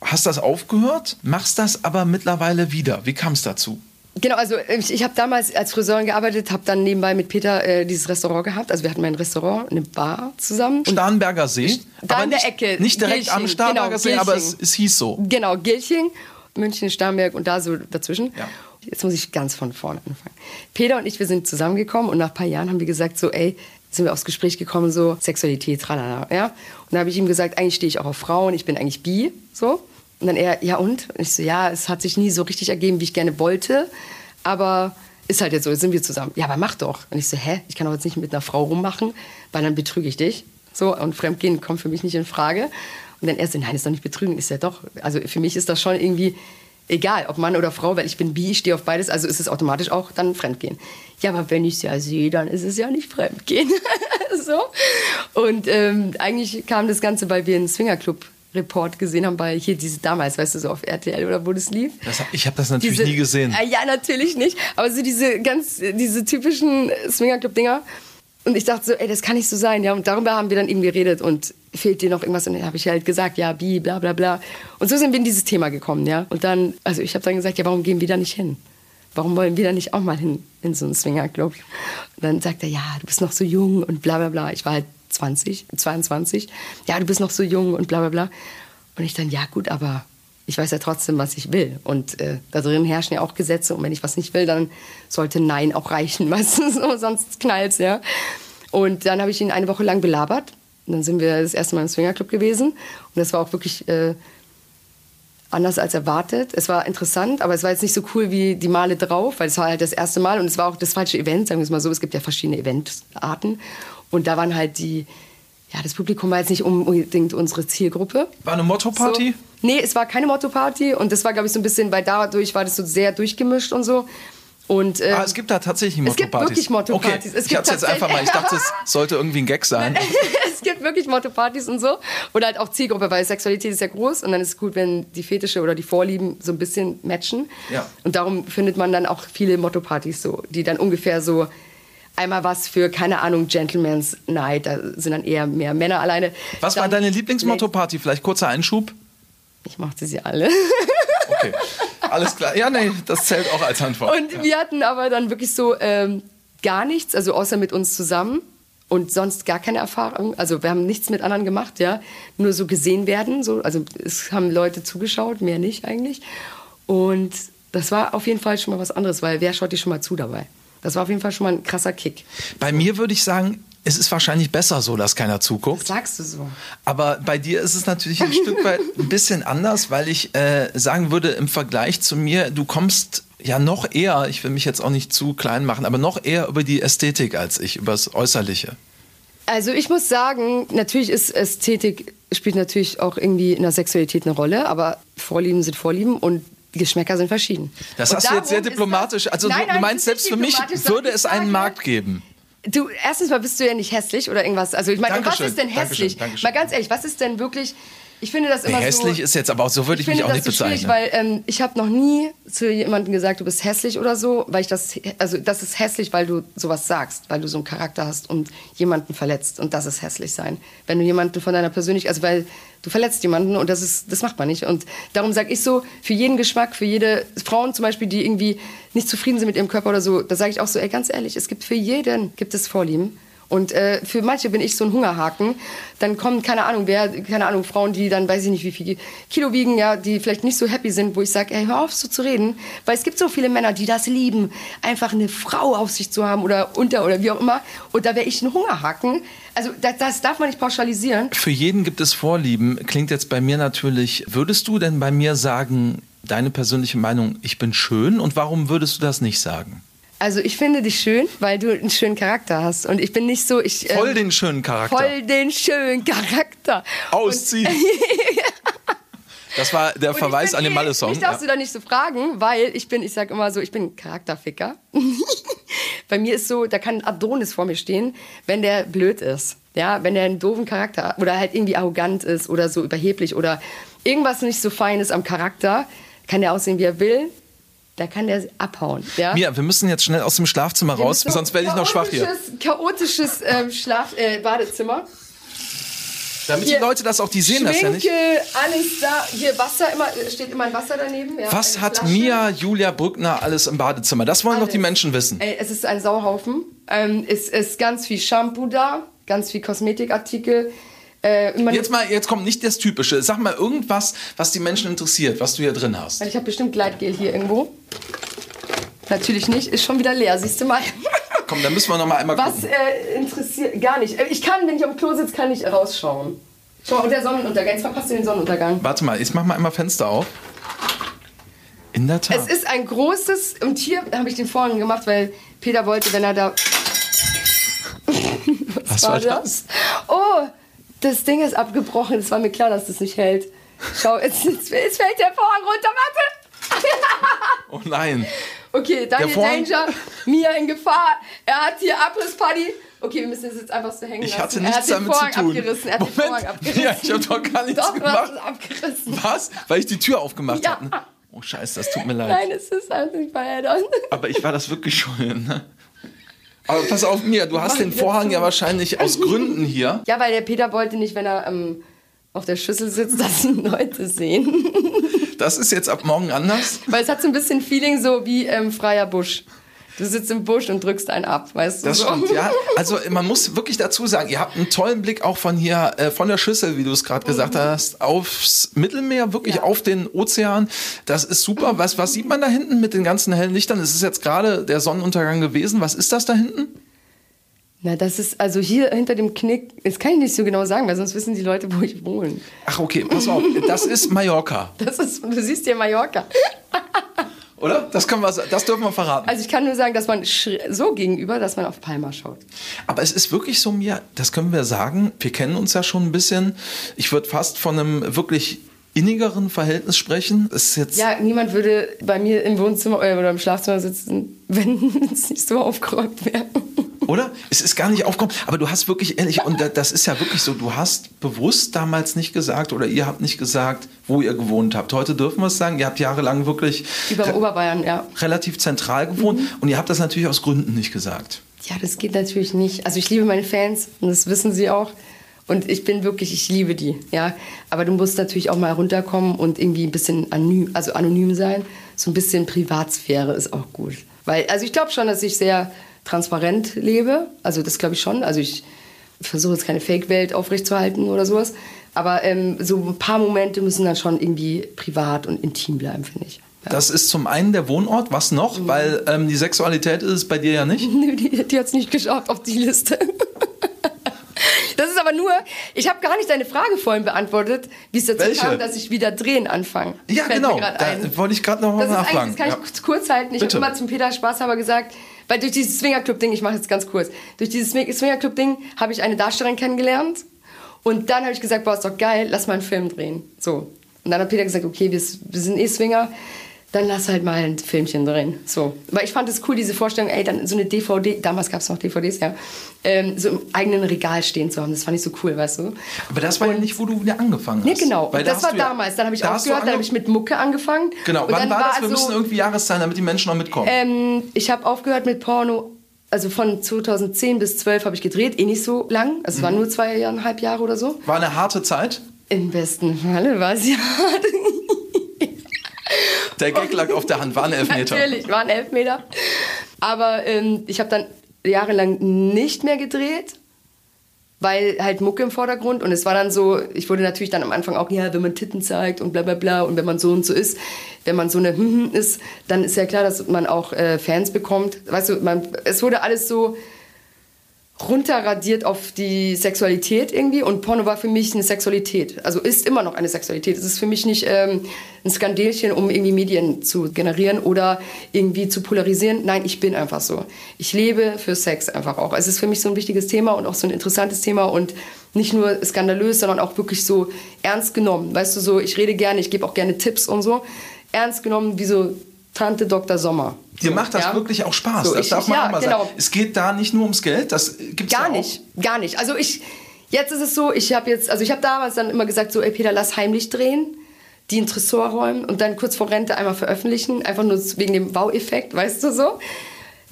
Hast das aufgehört, machst das aber mittlerweile wieder. Wie kam es dazu? Genau, also ich, ich habe damals als Friseurin gearbeitet, habe dann nebenbei mit Peter äh, dieses Restaurant gehabt. Also wir hatten mein Restaurant, eine Bar zusammen. Starnberger See? Da aber in der Ecke. Nicht direkt Gilching. am Starnberger genau, See, aber es, es, hieß so. Genau, Gilching, München, Starnberg und da so dazwischen. Ja. Jetzt muss ich ganz von vorne anfangen. Peter und ich, wir sind zusammengekommen und nach ein paar Jahren haben wir gesagt, so ey, sind wir aufs Gespräch gekommen, so Sexualität, tralala, ja. Und da habe ich ihm gesagt, eigentlich stehe ich auch auf Frauen, ich bin eigentlich bi, so. Und dann er, ja und? und ich so, ja, es hat sich nie so richtig ergeben, wie ich gerne wollte. Aber ist halt jetzt so, jetzt sind wir zusammen. Ja, aber mach doch. Und ich so, hä? Ich kann doch jetzt nicht mit einer Frau rummachen, weil dann betrüge ich dich. So, und Fremdgehen kommt für mich nicht in Frage. Und dann er so, nein, ist doch nicht betrügen. Ist ja doch. Also für mich ist das schon irgendwie egal, ob Mann oder Frau, weil ich bin bi, ich stehe auf beides, also ist es automatisch auch dann Fremdgehen. Ja, aber wenn ich es ja sehe, dann ist es ja nicht Fremdgehen. so. Und ähm, eigentlich kam das Ganze, weil wir einen Swingerclub Report gesehen haben bei hier diese damals, weißt du, so auf RTL oder wo das lief. Das, ich habe das natürlich diese, nie gesehen. Äh, ja, natürlich nicht. Aber so diese ganz, diese typischen Swingerclub-Dinger. Und ich dachte so, ey, das kann nicht so sein. Ja, und darüber haben wir dann eben geredet und fehlt dir noch irgendwas? Und dann habe ich halt gesagt, ja, bi, bla, bla, bla. Und so sind wir in dieses Thema gekommen, ja. Und dann, also ich habe dann gesagt, ja, warum gehen wir da nicht hin? Warum wollen wir da nicht auch mal hin in so einen Swingerclub? Und dann sagt er, ja, du bist noch so jung und bla, bla, bla. Ich war halt 20, 22. Ja, du bist noch so jung und bla bla bla. Und ich dann, ja gut, aber ich weiß ja trotzdem, was ich will. Und äh, da drin herrschen ja auch Gesetze. Und wenn ich was nicht will, dann sollte Nein auch reichen, meistens, sonst knallt's, ja. Und dann habe ich ihn eine Woche lang belabert. Und dann sind wir das erste Mal im Swingerclub gewesen. Und das war auch wirklich äh, anders als erwartet. Es war interessant, aber es war jetzt nicht so cool wie die Male drauf, weil es war halt das erste Mal und es war auch das falsche Event, sagen wir es mal so. Es gibt ja verschiedene Eventarten. Und da waren halt die ja, das Publikum war jetzt nicht unbedingt unsere Zielgruppe. War eine Motto-Party? So. Nee, es war keine Motto-Party und das war, glaube ich, so ein bisschen, weil dadurch war das so sehr durchgemischt und so. Und, ähm, ah, es gibt da tatsächlich Motto-Partys. Es gibt wirklich Motto-Partys. Okay. Ich hatte jetzt einfach mal, ich dachte, es sollte irgendwie ein Gag sein. es gibt wirklich Motto-Partys und so. Oder halt auch Zielgruppe, weil Sexualität ist ja groß und dann ist es gut, wenn die Fetische oder die Vorlieben so ein bisschen matchen. Ja. Und darum findet man dann auch viele Motto-Partys so, die dann ungefähr so einmal was für, keine Ahnung, Gentleman's Night. Da sind dann eher mehr Männer alleine. Was dann war deine Lieblingsmotto-Party? Vielleicht kurzer Einschub? Ich mochte sie alle. Okay, alles klar. Ja, nee, das zählt auch als Antwort. Und ja. wir hatten aber dann wirklich so ähm, gar nichts, also außer mit uns zusammen und sonst gar keine Erfahrung. Also wir haben nichts mit anderen gemacht, ja. Nur so gesehen werden, so. Also es haben Leute zugeschaut, mehr nicht eigentlich. Und das war auf jeden Fall schon mal was anderes, weil wer schaut dir schon mal zu dabei? Das war auf jeden Fall schon mal ein krasser Kick. Bei mir würde ich sagen, es ist wahrscheinlich besser so, dass keiner zuguckt. Das sagst du so. Aber bei dir ist es natürlich ein Stück weit ein bisschen anders, weil ich äh, sagen würde, im Vergleich zu mir, du kommst ja noch eher, ich will mich jetzt auch nicht zu klein machen, aber noch eher über die Ästhetik als ich, über das Äußerliche. Also ich muss sagen, natürlich ist Ästhetik spielt natürlich auch irgendwie in der Sexualität eine Rolle, aber Vorlieben sind Vorlieben und die Geschmäcker sind verschieden. Das und hast du jetzt sehr diplomatisch. Das, also nein, du, nein, du meinst, selbst für mich würde es einen Markt geben. Du, erstens mal bist du ja nicht hässlich oder irgendwas. Also ich meine, was ist denn hässlich? Dankeschön, Dankeschön. Mal ganz ehrlich, was ist denn wirklich? Ich finde das immer nee, hässlich so. ist jetzt aber auch so würde ich, ich mich auch nicht so bezeichnen. Weil ähm, ich habe noch nie zu jemandem gesagt, du bist hässlich oder so, weil ich das also das ist hässlich, weil du sowas sagst, weil du so einen Charakter hast und jemanden verletzt und das ist hässlich sein. Wenn du jemanden von deiner Persönlichkeit, also weil du verletzt jemanden und das ist das macht man nicht und darum sage ich so für jeden Geschmack, für jede Frauen zum Beispiel, die irgendwie nicht zufrieden sind mit ihrem Körper oder so, da sage ich auch so, ey ganz ehrlich, es gibt für jeden gibt es Vorlieben. Und äh, für manche bin ich so ein Hungerhaken. Dann kommen, keine Ahnung, wer, keine Ahnung, Frauen, die dann weiß ich nicht, wie viel Kilo wiegen, ja, die vielleicht nicht so happy sind, wo ich sage, ey, hör auf so zu reden. Weil es gibt so viele Männer, die das lieben, einfach eine Frau auf sich zu haben oder unter oder wie auch immer. Und da wäre ich ein Hungerhaken. Also das, das darf man nicht pauschalisieren. Für jeden gibt es Vorlieben. Klingt jetzt bei mir natürlich, würdest du denn bei mir sagen, deine persönliche Meinung, ich bin schön? Und warum würdest du das nicht sagen? Also ich finde dich schön, weil du einen schönen Charakter hast. Und ich bin nicht so... Ich, voll ähm, den schönen Charakter. Voll den schönen Charakter. Ausziehen. das war der Verweis an den Malle-Song. Ich darfst ja. du da nicht so fragen, weil ich bin, ich sag immer so, ich bin Charakterficker. Bei mir ist so, da kann Adonis vor mir stehen, wenn der blöd ist. Ja, wenn der einen doofen Charakter hat oder halt irgendwie arrogant ist oder so überheblich oder irgendwas nicht so fein ist am Charakter, kann der aussehen, wie er will da kann der abhauen. Ja? Mia, wir müssen jetzt schnell aus dem Schlafzimmer raus, sonst werde ich noch schwach hier. Chaotisches ähm, Schlaf, äh, Badezimmer. Damit hier, die Leute das auch, die sehen Schminke, das ja nicht. alles da. Hier Wasser, immer, steht immer ein Wasser daneben. Ja, Was hat Flasche. Mia, Julia Brückner alles im Badezimmer? Das wollen alles. doch die Menschen wissen. Ey, es ist ein Sauhaufen. Ähm, es ist ganz viel Shampoo da, ganz viel Kosmetikartikel. Äh, jetzt mal, jetzt kommt nicht das Typische. Sag mal irgendwas, was die Menschen interessiert, was du hier drin hast. Ich habe bestimmt Gleitgel hier irgendwo. Natürlich nicht, ist schon wieder leer, siehst du mal. Komm, dann müssen wir noch mal einmal Was äh, interessiert, gar nicht. Äh, ich kann, wenn ich am Klo sitze, kann ich rausschauen. Schau, und der Sonnenuntergang, jetzt verpasst du den Sonnenuntergang. Warte mal, ich mach mal einmal Fenster auf. In der Tat. Es ist ein großes, und hier habe ich den Vorhang gemacht, weil Peter wollte, wenn er da... Was, Was war, war das? das? Oh, das Ding ist abgebrochen. Es war mir klar, dass das nicht hält. Schau, jetzt, jetzt, jetzt fällt der Vorhang runter. Warte! oh nein. Okay, Daniel Danger, Mia in Gefahr. Er hat hier Abrissparty. Okay, wir müssen das jetzt einfach so hängen ich lassen. hatte nichts damit zu tun. Abgerissen. Er hat Moment. den Vorhang abgerissen. Ja, ich habe doch gar nichts doch, gemacht. Es abgerissen. Was? Weil ich die Tür aufgemacht ja. habe. Ne? Oh Scheiße, das tut mir leid. Nein, es ist alles nicht bei Addon. Aber ich war das wirklich schuld, ne? Aber pass auf mir, du hast den Vorhang ja wahrscheinlich aus Gründen hier. Ja, weil der Peter wollte nicht, wenn er ähm, auf der Schüssel sitzt, dass ihn Leute sehen. Das ist jetzt ab morgen anders? Weil es hat so ein bisschen Feeling so wie ähm, freier Busch. Du sitzt im Busch und drückst einen ab, weißt du? Das so? stimmt, ja. Also man muss wirklich dazu sagen, ihr habt einen tollen Blick auch von hier, äh, von der Schüssel, wie du es gerade gesagt mhm. hast, aufs Mittelmeer, wirklich ja. auf den Ozean. Das ist super. Was, was sieht man da hinten mit den ganzen hellen Lichtern? Es ist jetzt gerade der Sonnenuntergang gewesen. Was ist das da hinten? Na, das ist also hier hinter dem Knick, das kann ich nicht so genau sagen, weil sonst wissen die Leute, wo ich wohne. Ach, okay, pass auf, das ist Mallorca. Das ist, du siehst hier Mallorca. Oder? Das, können wir, das dürfen wir verraten. Also ich kann nur sagen, dass man so gegenüber, dass man auf Palma schaut. Aber es ist wirklich so mir, das können wir sagen, wir kennen uns ja schon ein bisschen. Ich würde fast von einem wirklich innigeren Verhältnis sprechen. Ist jetzt ja, niemand würde bei mir im Wohnzimmer oder im Schlafzimmer sitzen, wenn es nicht so aufgeräumt wäre. Oder? Es ist gar nicht aufgekommen. Aber du hast wirklich ehrlich, und das ist ja wirklich so, du hast bewusst damals nicht gesagt oder ihr habt nicht gesagt, wo ihr gewohnt habt. Heute dürfen wir es sagen, ihr habt jahrelang wirklich über Oberbayern, ja. relativ zentral gewohnt mhm. und ihr habt das natürlich aus Gründen nicht gesagt. Ja, das geht natürlich nicht. Also ich liebe meine Fans und das wissen sie auch. Und ich bin wirklich, ich liebe die, ja. Aber du musst natürlich auch mal runterkommen und irgendwie ein bisschen anonym, also anonym sein. So ein bisschen Privatsphäre ist auch gut. Weil, also ich glaube schon, dass ich sehr transparent lebe. Also das glaube ich schon. Also ich versuche jetzt keine Fake-Welt aufrechtzuerhalten oder sowas. Aber ähm, so ein paar Momente müssen dann schon irgendwie privat und intim bleiben, finde ich. Ja. Das ist zum einen der Wohnort. Was noch? Mhm. Weil ähm, die Sexualität ist es bei dir ja nicht. Nö, die, die hat es nicht geschafft auf die Liste. Aber nur, ich habe gar nicht deine Frage vorhin beantwortet, wie es dazu Welche? kam, dass ich wieder drehen anfange. Ja, genau. Da wollte ich gerade noch mal nachfragen. Das kann ja. ich kurz halten. Ich habe immer zum Peter Spaßhaber gesagt, weil durch dieses Swingerclub-Ding, ich mache jetzt ganz kurz, durch dieses Swingerclub-Ding habe ich eine Darstellerin kennengelernt. Und dann habe ich gesagt, boah, ist doch geil, lass mal einen Film drehen. So. Und dann hat Peter gesagt, okay, wir, wir sind eh Swinger dann lass halt mal ein Filmchen drehen. So. Weil ich fand es cool, diese Vorstellung, ey, dann so eine DVD, damals gab es noch DVDs, ja, ähm, so im eigenen Regal stehen zu haben. Das fand ich so cool, weißt du. Aber das war ja nicht, wo du wieder angefangen hast. Nee, genau. Weil das da war damals. Dann habe ich da aufgehört, dann habe ich mit Mucke angefangen. Genau. Und Wann war das? Wir also, müssen irgendwie Jahreszahlen, damit die Menschen noch mitkommen. Ähm, ich habe aufgehört mit Porno also von 2010 bis 12 habe ich gedreht, eh nicht so lang. Also es mhm. waren nur zweieinhalb Jahre oder so. War eine harte Zeit? Im besten Falle war es ja hart. Der Gag lag auf der Hand, war ein Elfmeter. Natürlich, war ein Elfmeter. Aber ähm, ich habe dann jahrelang nicht mehr gedreht, weil halt Mucke im Vordergrund und es war dann so, ich wurde natürlich dann am Anfang auch, ja, wenn man Titten zeigt und bla bla bla und wenn man so und so ist, wenn man so eine hm, hm ist, dann ist ja klar, dass man auch äh, Fans bekommt. Weißt du, man, es wurde alles so runterradiert auf die Sexualität irgendwie und Porno war für mich eine Sexualität. Also ist immer noch eine Sexualität. Es ist für mich nicht ähm, ein Skandelchen, um irgendwie Medien zu generieren oder irgendwie zu polarisieren. Nein, ich bin einfach so. Ich lebe für Sex einfach auch. Es ist für mich so ein wichtiges Thema und auch so ein interessantes Thema und nicht nur skandalös, sondern auch wirklich so ernst genommen. Weißt du, so ich rede gerne, ich gebe auch gerne Tipps und so. Ernst genommen wie so Tante Dr. Sommer. Dir macht das ja? wirklich auch Spaß. So, das ich, darf man ja, auch mal genau. sagen. Es geht da nicht nur ums Geld, das gibt's Gar ja nicht, gar nicht. Also ich, jetzt ist es so, ich habe jetzt, also ich habe damals dann immer gesagt, so, ey Peter, lass heimlich drehen, die in Tresor räumen und dann kurz vor Rente einmal veröffentlichen, einfach nur wegen dem Wow-Effekt, weißt du so.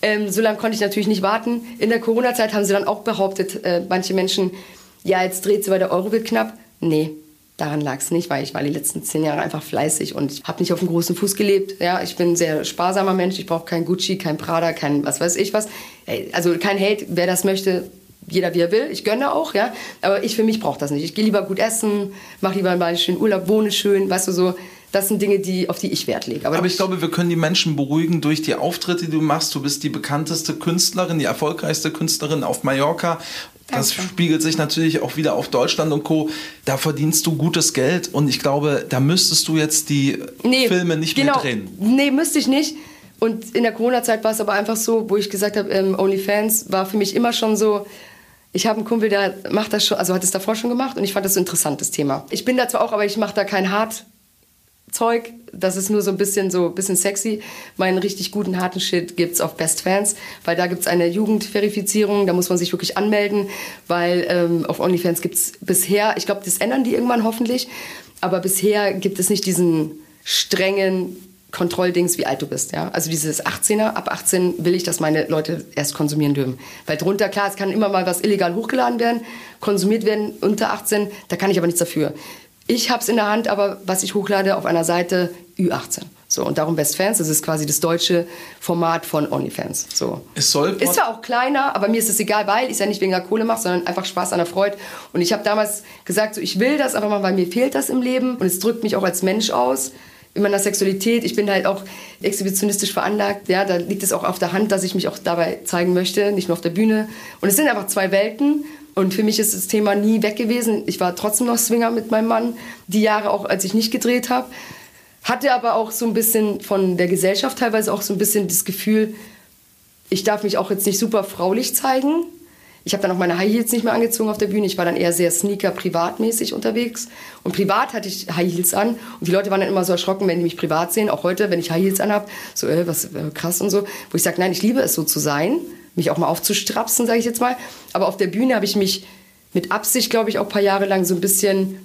Ähm, so lange konnte ich natürlich nicht warten. In der Corona-Zeit haben sie dann auch behauptet, äh, manche Menschen, ja, jetzt dreht sie, weil der Euro wird knapp. Nee, Daran lag es nicht, weil ich war die letzten zehn Jahre einfach fleißig und habe nicht auf dem großen Fuß gelebt. Ja, ich bin ein sehr sparsamer Mensch. Ich brauche kein Gucci, kein Prada, kein was weiß ich was. Also kein Hate, wer das möchte, jeder wie er will. Ich gönne auch, ja. Aber ich für mich brauche das nicht. Ich gehe lieber gut essen, mache lieber einen schönen Urlaub, wohne schön, weißt du so. Das sind Dinge, die, auf die ich Wert lege. Aber, Aber ich glaube, wir können die Menschen beruhigen durch die Auftritte, die du machst. Du bist die bekannteste Künstlerin, die erfolgreichste Künstlerin auf Mallorca das spiegelt sich natürlich auch wieder auf Deutschland und Co. Da verdienst du gutes Geld und ich glaube, da müsstest du jetzt die nee, Filme nicht genau. mehr drehen. Nee, müsste ich nicht. Und in der Corona-Zeit war es aber einfach so, wo ich gesagt habe, ähm, OnlyFans war für mich immer schon so, ich habe einen Kumpel, der macht das schon, also hat es davor schon gemacht und ich fand das so ein interessantes Thema. Ich bin da zwar auch, aber ich mache da kein Hart Zeug. Das ist nur so ein bisschen so bisschen sexy. Meinen richtig guten harten Shit gibt's auf Best Fans, weil da gibt's eine Jugendverifizierung. Da muss man sich wirklich anmelden, weil ähm, auf OnlyFans gibt's bisher, ich glaube, das ändern die irgendwann hoffentlich, aber bisher gibt es nicht diesen strengen Kontrolldings, wie alt du bist, ja. Also dieses 18er, ab 18 will ich, dass meine Leute erst konsumieren dürfen. Weil drunter, klar, es kann immer mal was illegal hochgeladen werden, konsumiert werden unter 18, da kann ich aber nichts dafür. Ich habe es in der Hand, aber was ich hochlade auf einer Seite Ü18. So, und darum Best Fans, das ist quasi das deutsche Format von OnlyFans. So. Es soll ist zwar auch kleiner, aber mir ist es egal, weil ich es ja nicht wegen der Kohle mache, sondern einfach Spaß an der Freude. Und ich habe damals gesagt, so, ich will das einfach mal, weil mir fehlt das im Leben und es drückt mich auch als Mensch aus in meiner Sexualität. Ich bin halt auch exhibitionistisch veranlagt. Ja, da liegt es auch auf der Hand, dass ich mich auch dabei zeigen möchte, nicht nur auf der Bühne. Und es sind einfach zwei Welten. Und für mich ist das Thema nie weg gewesen. Ich war trotzdem noch Swinger mit meinem Mann. Die Jahre auch, als ich nicht gedreht habe. hatte aber auch so ein bisschen von der Gesellschaft teilweise auch so ein bisschen das Gefühl, ich darf mich auch jetzt nicht super fraulich zeigen. Ich habe dann auch meine High Heels nicht mehr angezogen auf der Bühne. Ich war dann eher sehr sneaker privatmäßig unterwegs. Und privat hatte ich High Heels an. Und die Leute waren dann immer so erschrocken, wenn die mich privat sehen. Auch heute, wenn ich High Heels anhab, so äh, was äh, krass und so. Wo ich sage, nein, ich liebe es so zu sein, mich auch mal aufzustrapsen, sage ich jetzt mal. Aber auf der Bühne habe ich mich mit Absicht, glaube ich, auch ein paar Jahre lang so ein bisschen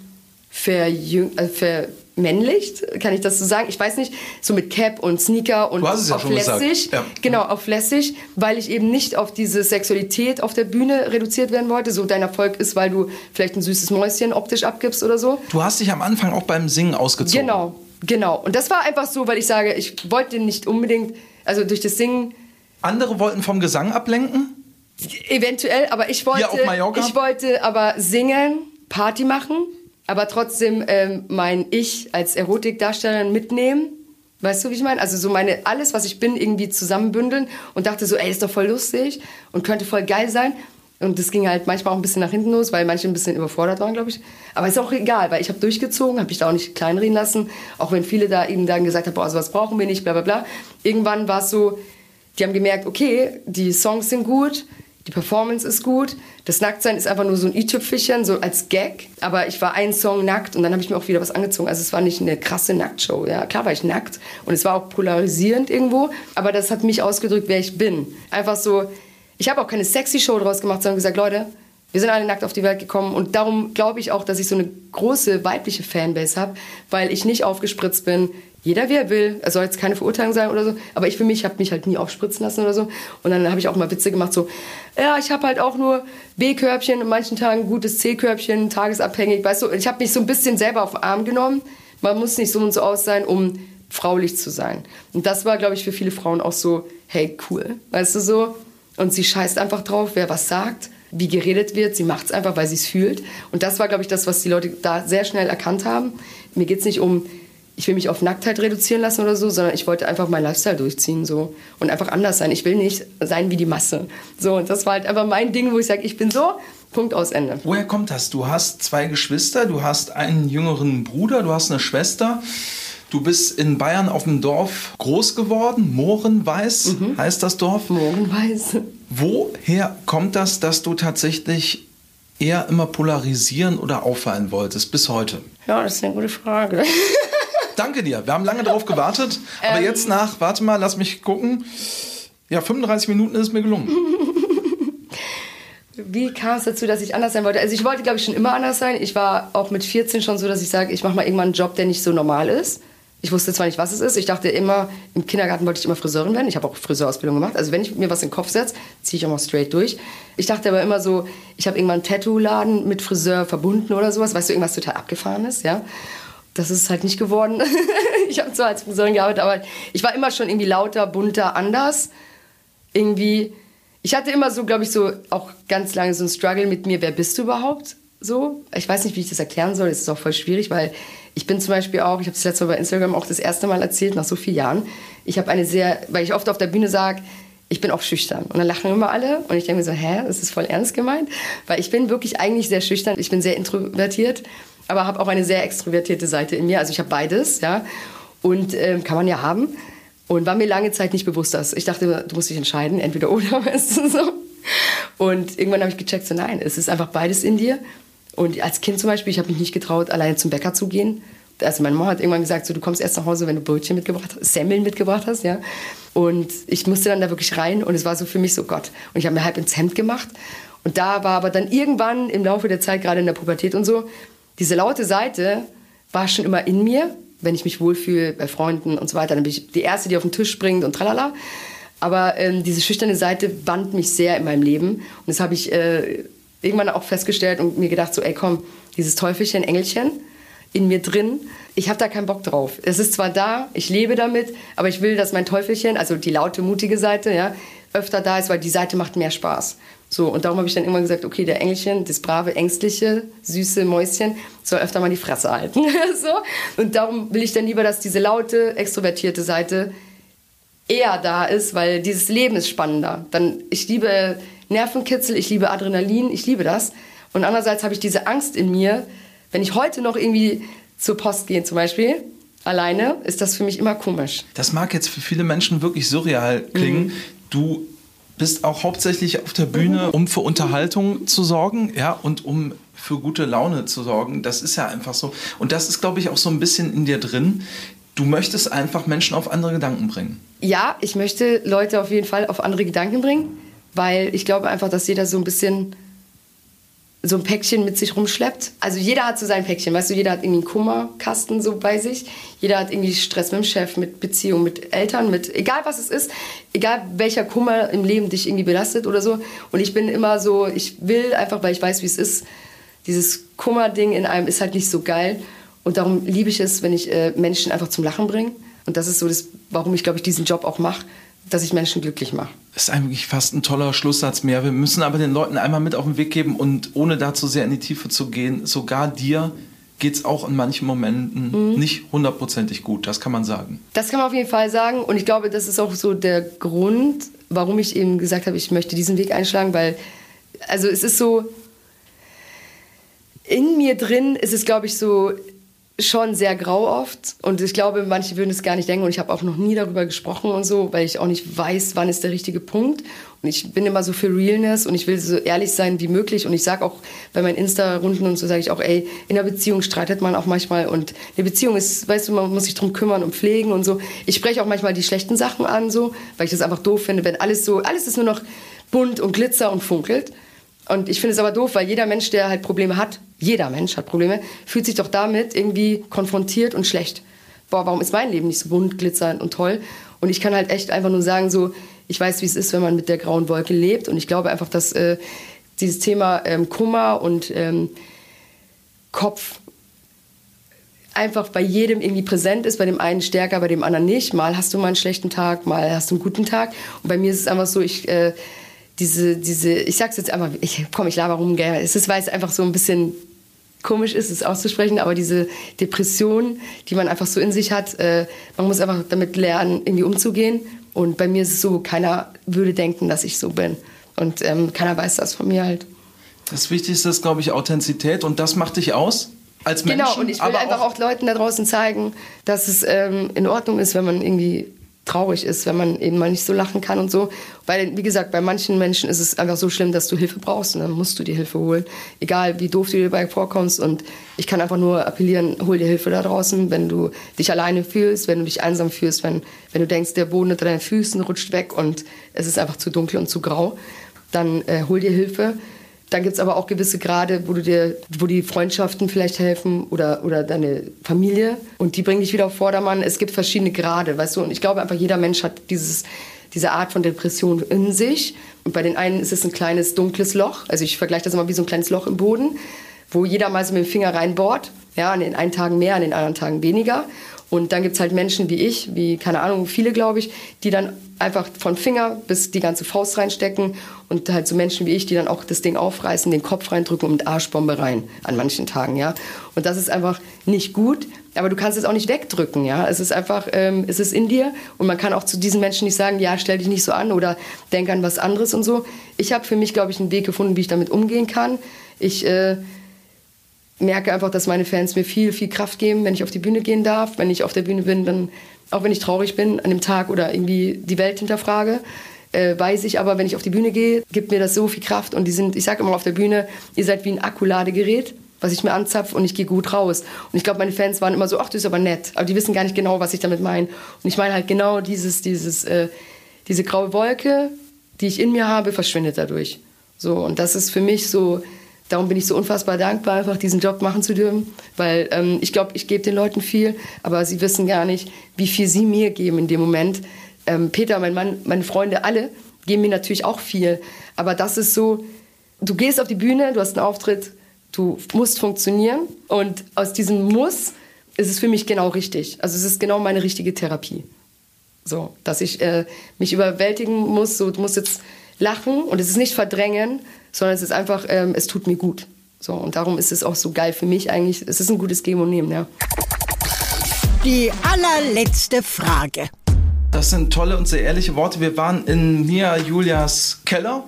verjüng, äh, vermännlicht, kann ich das so sagen? Ich weiß nicht, so mit Cap und Sneaker und ja auf gesagt, lässig. ja. Genau, auf lässig, weil ich eben nicht auf diese Sexualität auf der Bühne reduziert werden wollte. So dein Erfolg ist, weil du vielleicht ein süßes Mäuschen optisch abgibst oder so. Du hast dich am Anfang auch beim Singen ausgezogen. Genau, genau. Und das war einfach so, weil ich sage, ich wollte nicht unbedingt, also durch das Singen Andere wollten vom Gesang ablenken. Eventuell, aber ich wollte, Mallorca? ich wollte aber singen, Party machen, aber trotzdem ähm, mein Ich als Erotikdarstellerin mitnehmen. Weißt du, wie ich meine? Also so meine alles, was ich bin, irgendwie zusammenbündeln und dachte so, ey, ist doch voll lustig und könnte voll geil sein. Und das ging halt manchmal auch ein bisschen nach hinten los, weil manche ein bisschen überfordert waren, glaube ich. Aber ist auch egal, weil ich habe durchgezogen, habe mich da auch nicht kleinreden lassen. Auch wenn viele da eben dann gesagt haben, boah, sowas brauchen wir nicht, bla bla bla. Irgendwann war es so, die haben gemerkt, okay, die Songs sind gut, die Performance ist gut. Das Nacktsein ist einfach nur so ein i-Tüpfelchen, so als Gag. Aber ich war einen Song nackt und dann habe ich mir auch wieder was angezogen. Also es war nicht eine krasse Nacktshow. Ja, klar war ich nackt und es war auch polarisierend irgendwo. Aber das hat mich ausgedrückt, wer ich bin. Einfach so, ich habe auch keine sexy Show draus gemacht, sondern gesagt, Leute, wir sind alle nackt auf die Welt gekommen und darum glaube ich auch, dass ich so eine große weibliche Fanbase habe, weil ich nicht aufgespritzt bin. Jeder, wie er will, es soll jetzt keine Verurteilung sein oder so, aber ich für mich habe mich halt nie aufspritzen lassen oder so. Und dann habe ich auch mal Witze gemacht, so, ja, ich habe halt auch nur B-Körbchen, an manchen Tagen gutes C-Körbchen, tagesabhängig, weißt du. Ich habe mich so ein bisschen selber auf den Arm genommen. Man muss nicht so und so aus sein, um fraulich zu sein. Und das war, glaube ich, für viele Frauen auch so, hey, cool, weißt du so. Und sie scheißt einfach drauf, wer was sagt, wie geredet wird. Sie macht es einfach, weil sie es fühlt. Und das war, glaube ich, das, was die Leute da sehr schnell erkannt haben. Mir geht es nicht um, ich will mich auf Nacktheit reduzieren lassen oder so, sondern ich wollte einfach meinen Lifestyle durchziehen so und einfach anders sein. Ich will nicht sein wie die Masse. So, und das war halt einfach mein Ding, wo ich sage, ich bin so, Punkt aus Ende. Woher kommt das? Du hast zwei Geschwister, du hast einen jüngeren Bruder, du hast eine Schwester. Du bist in Bayern auf dem Dorf groß geworden, Mohrenweiß heißt das Dorf. Morgenweise. Woher kommt das, dass du tatsächlich eher immer polarisieren oder auffallen wolltest bis heute? Ja, das ist eine gute Frage. Danke dir. Wir haben lange drauf gewartet, aber Ähm. jetzt nach, warte mal, lass mich gucken. Ja, 35 Minuten ist mir gelungen. Wie kam es dazu, dass ich anders sein wollte? Also ich wollte, glaube ich, schon immer anders sein. Ich war auch mit 14 schon so, dass ich sage, ich mache mal irgendwann einen Job, der nicht so normal ist. Ich wusste zwar nicht, was es ist. Ich dachte immer, im Kindergarten wollte ich immer Friseurin werden. Ich habe auch Friseurausbildung gemacht. Also wenn ich mir was in den Kopf setze, ziehe ich auch mal straight durch. Ich dachte aber immer so, ich habe irgendwann einen Tattoo-Laden mit Friseur verbunden oder sowas. Weißt du, irgendwas total abgefahrenes, ja. Das ist halt nicht geworden. ich habe zwar als Friseurin gearbeitet, aber ich war immer schon irgendwie lauter, bunter, anders. Irgendwie, ich hatte immer so, glaube ich, so auch ganz lange so ein Struggle mit mir, wer bist du überhaupt? So, ich weiß nicht, wie ich das erklären soll. Es ist auch voll schwierig, weil ich bin zum Beispiel auch, ich habe es letzte Mal bei Instagram auch das erste Mal erzählt, nach so vielen Jahren. Ich habe eine sehr, weil ich oft auf der Bühne sage, ich bin auch schüchtern. Und dann lachen immer alle. Und ich denke mir so, hä, das ist voll ernst gemeint. Weil ich bin wirklich eigentlich sehr schüchtern. Ich bin sehr introvertiert, aber habe auch eine sehr extrovertierte Seite in mir. Also ich habe beides, ja. Und ähm, kann man ja haben. Und war mir lange Zeit nicht bewusst, dass ich dachte, du musst dich entscheiden, entweder oder, weißt du so. Und irgendwann habe ich gecheckt, so nein, es ist einfach beides in dir. Und als Kind zum Beispiel, ich habe mich nicht getraut, alleine zum Bäcker zu gehen. Also meine Mama hat irgendwann gesagt, so, du kommst erst nach Hause, wenn du Brötchen mitgebracht hast, Semmeln mitgebracht hast, ja. Und ich musste dann da wirklich rein und es war so für mich so Gott. Und ich habe mir halb ins Hemd gemacht. Und da war aber dann irgendwann im Laufe der Zeit, gerade in der Pubertät und so, diese laute Seite war schon immer in mir. Wenn ich mich wohlfühle bei Freunden und so weiter, dann bin ich die Erste, die auf den Tisch springt und tralala. Aber ähm, diese schüchterne Seite band mich sehr in meinem Leben. Und das habe ich äh, irgendwann auch festgestellt und mir gedacht, so, ey komm, dieses Teufelchen, Engelchen in mir drin, ich habe da keinen Bock drauf. Es ist zwar da, ich lebe damit, aber ich will, dass mein Teufelchen, also die laute, mutige Seite, ja, öfter da ist, weil die Seite macht mehr Spaß. So, und darum habe ich dann irgendwann gesagt, okay, der Engelchen, das brave, ängstliche, süße Mäuschen soll öfter mal die Fresse halten. so. Und darum will ich dann lieber, dass diese laute, extrovertierte Seite eher da ist, weil dieses Leben ist spannender. Dann, ich liebe Nervenkitzel, ich liebe Adrenalin, ich liebe das. Und andererseits habe ich diese Angst in mir, wenn ich heute noch irgendwie zur Post gehe zum Beispiel alleine, ist das für mich immer komisch. Das mag jetzt für viele Menschen wirklich surreal klingen. Mhm. Du bist auch hauptsächlich auf der Bühne, um für Unterhaltung zu sorgen, ja, und um für gute Laune zu sorgen. Das ist ja einfach so. Und das ist, glaube ich, auch so ein bisschen in dir drin. Du möchtest einfach Menschen auf andere Gedanken bringen. Ja, ich möchte Leute auf jeden Fall auf andere Gedanken bringen, weil ich glaube einfach, dass jeder so ein bisschen so ein Päckchen mit sich rumschleppt. Also jeder hat so sein Päckchen, weißt du, jeder hat irgendwie einen Kummerkasten so bei sich. Jeder hat irgendwie Stress mit dem Chef, mit Beziehungen, mit Eltern, mit egal was es ist, egal welcher Kummer im Leben dich irgendwie belastet oder so. Und ich bin immer so, ich will einfach, weil ich weiß, wie es ist, dieses Kummerding in einem ist halt nicht so geil. Und darum liebe ich es, wenn ich äh, Menschen einfach zum Lachen bringe. Und das ist so das, warum ich, glaube ich, diesen Job auch mache, dass ich Menschen glücklich mache. Das ist eigentlich fast ein toller Schlusssatz mehr. Wir müssen aber den Leuten einmal mit auf den Weg geben und ohne da zu sehr in die Tiefe zu gehen, sogar dir geht es auch in manchen Momenten mhm. nicht hundertprozentig gut. Das kann man sagen. Das kann man auf jeden Fall sagen. Und ich glaube, das ist auch so der Grund, warum ich eben gesagt habe, ich möchte diesen Weg einschlagen, weil, also es ist so, in mir drin ist es, glaube ich, so, schon sehr grau oft. Und ich glaube, manche würden es gar nicht denken. Und ich habe auch noch nie darüber gesprochen und so, weil ich auch nicht weiß, wann ist der richtige Punkt. Und ich bin immer so für Realness und ich will so ehrlich sein wie möglich. Und ich sage auch bei meinen Insta-Runden und so sage ich auch, ey, in einer Beziehung streitet man auch manchmal. Und eine Beziehung ist, weißt du, man muss sich drum kümmern und pflegen und so. Ich spreche auch manchmal die schlechten Sachen an so, weil ich das einfach doof finde, wenn alles so, alles ist nur noch bunt und glitzer und funkelt. Und ich finde es aber doof, weil jeder Mensch, der halt Probleme hat, jeder Mensch hat Probleme, fühlt sich doch damit irgendwie konfrontiert und schlecht. Boah, warum ist mein Leben nicht so bunt, glitzernd und toll? Und ich kann halt echt einfach nur sagen, so, ich weiß, wie es ist, wenn man mit der grauen Wolke lebt. Und ich glaube einfach, dass äh, dieses Thema ähm, Kummer und ähm, Kopf einfach bei jedem irgendwie präsent ist, bei dem einen stärker, bei dem anderen nicht. Mal hast du mal einen schlechten Tag, mal hast du einen guten Tag. Und bei mir ist es einfach so, ich äh, diese, diese, ich sag's jetzt einfach, ich, komm, ich laber rum, gell. Es ist, weil es einfach so ein bisschen komisch ist, es auszusprechen, aber diese Depression, die man einfach so in sich hat, äh, man muss einfach damit lernen, irgendwie umzugehen. Und bei mir ist es so, keiner würde denken, dass ich so bin. Und ähm, keiner weiß das von mir halt. Das Wichtigste ist, glaube ich, Authentizität und das macht dich aus als Mensch. Genau, und ich will einfach auch, auch Leuten da draußen zeigen, dass es ähm, in Ordnung ist, wenn man irgendwie traurig ist, wenn man eben mal nicht so lachen kann und so. Weil, wie gesagt, bei manchen Menschen ist es einfach so schlimm, dass du Hilfe brauchst und dann musst du die Hilfe holen. Egal, wie doof du dir dabei vorkommst. Und ich kann einfach nur appellieren, hol dir Hilfe da draußen, wenn du dich alleine fühlst, wenn du dich einsam fühlst, wenn, wenn du denkst, der Boden unter deinen Füßen rutscht weg und es ist einfach zu dunkel und zu grau, dann äh, hol dir Hilfe. Dann gibt es aber auch gewisse Grade, wo, du dir, wo die Freundschaften vielleicht helfen oder, oder deine Familie. Und die bringen dich wieder auf Vordermann. Es gibt verschiedene Grade, weißt du. Und ich glaube einfach, jeder Mensch hat dieses, diese Art von Depression in sich. Und bei den einen ist es ein kleines dunkles Loch. Also ich vergleiche das immer wie so ein kleines Loch im Boden, wo jeder mal so mit dem Finger reinbohrt. Ja, an den einen Tagen mehr, an den anderen Tagen weniger. Und dann gibt es halt Menschen wie ich, wie, keine Ahnung, viele, glaube ich, die dann einfach von Finger bis die ganze Faust reinstecken und halt so Menschen wie ich, die dann auch das Ding aufreißen, den Kopf reindrücken und mit Arschbombe rein an manchen Tagen, ja. Und das ist einfach nicht gut, aber du kannst es auch nicht wegdrücken, ja. Es ist einfach, ähm, es ist in dir und man kann auch zu diesen Menschen nicht sagen, ja, stell dich nicht so an oder denk an was anderes und so. Ich habe für mich, glaube ich, einen Weg gefunden, wie ich damit umgehen kann. Ich äh, merke einfach, dass meine Fans mir viel, viel Kraft geben, wenn ich auf die Bühne gehen darf. Wenn ich auf der Bühne bin, dann, auch wenn ich traurig bin an dem Tag oder irgendwie die Welt hinterfrage, äh, weiß ich aber, wenn ich auf die Bühne gehe, gibt mir das so viel Kraft. Und die sind, ich sage immer auf der Bühne, ihr seid wie ein Akkuladegerät, was ich mir anzapfe und ich gehe gut raus. Und ich glaube, meine Fans waren immer so, ach, du bist aber nett. Aber die wissen gar nicht genau, was ich damit meine. Und ich meine halt genau dieses, dieses, äh, diese graue Wolke, die ich in mir habe, verschwindet dadurch. So, und das ist für mich so darum bin ich so unfassbar dankbar, einfach diesen Job machen zu dürfen, weil ähm, ich glaube, ich gebe den Leuten viel, aber sie wissen gar nicht, wie viel sie mir geben in dem Moment. Ähm, Peter, mein Mann, meine Freunde, alle geben mir natürlich auch viel, aber das ist so, du gehst auf die Bühne, du hast einen Auftritt, du musst funktionieren und aus diesem Muss ist es für mich genau richtig. Also es ist genau meine richtige Therapie. So, dass ich äh, mich überwältigen muss, so, du musst jetzt lachen und es ist nicht verdrängen, sondern es ist einfach, ähm, es tut mir gut. So, und darum ist es auch so geil für mich eigentlich. Es ist ein gutes Geben und Nehmen, ja. Die allerletzte Frage. Da Das sind tolle und sehr ehrliche Worte. Wir waren in Mia Julias Keller.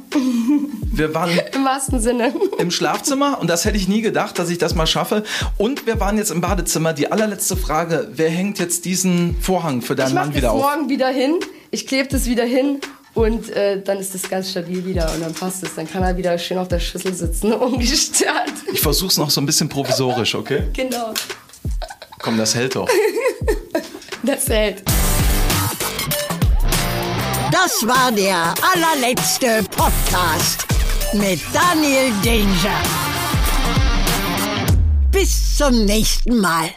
Wir waren Im wahrsten Sinne. im Schlafzimmer und das hätte ich nie gedacht, dass ich das mal schaffe. Und wir waren jetzt im Badezimmer. Die allerletzte Frage: Wer hängt jetzt diesen Vorhang für deinen Ich Mann wieder auf? morgen wieder hin. Ich klebe das wieder hin. Und äh, dann ist das ganz stabil wieder und dann passt es. Dann kann er wieder schön auf der Schüssel sitzen, ungestört. Ich versuch's noch so ein bisschen provisorisch, okay? Genau. Komm, das hält doch. Das hält. Das war der allerletzte Podcast mit Daniel Danger. Bis zum nächsten Mal.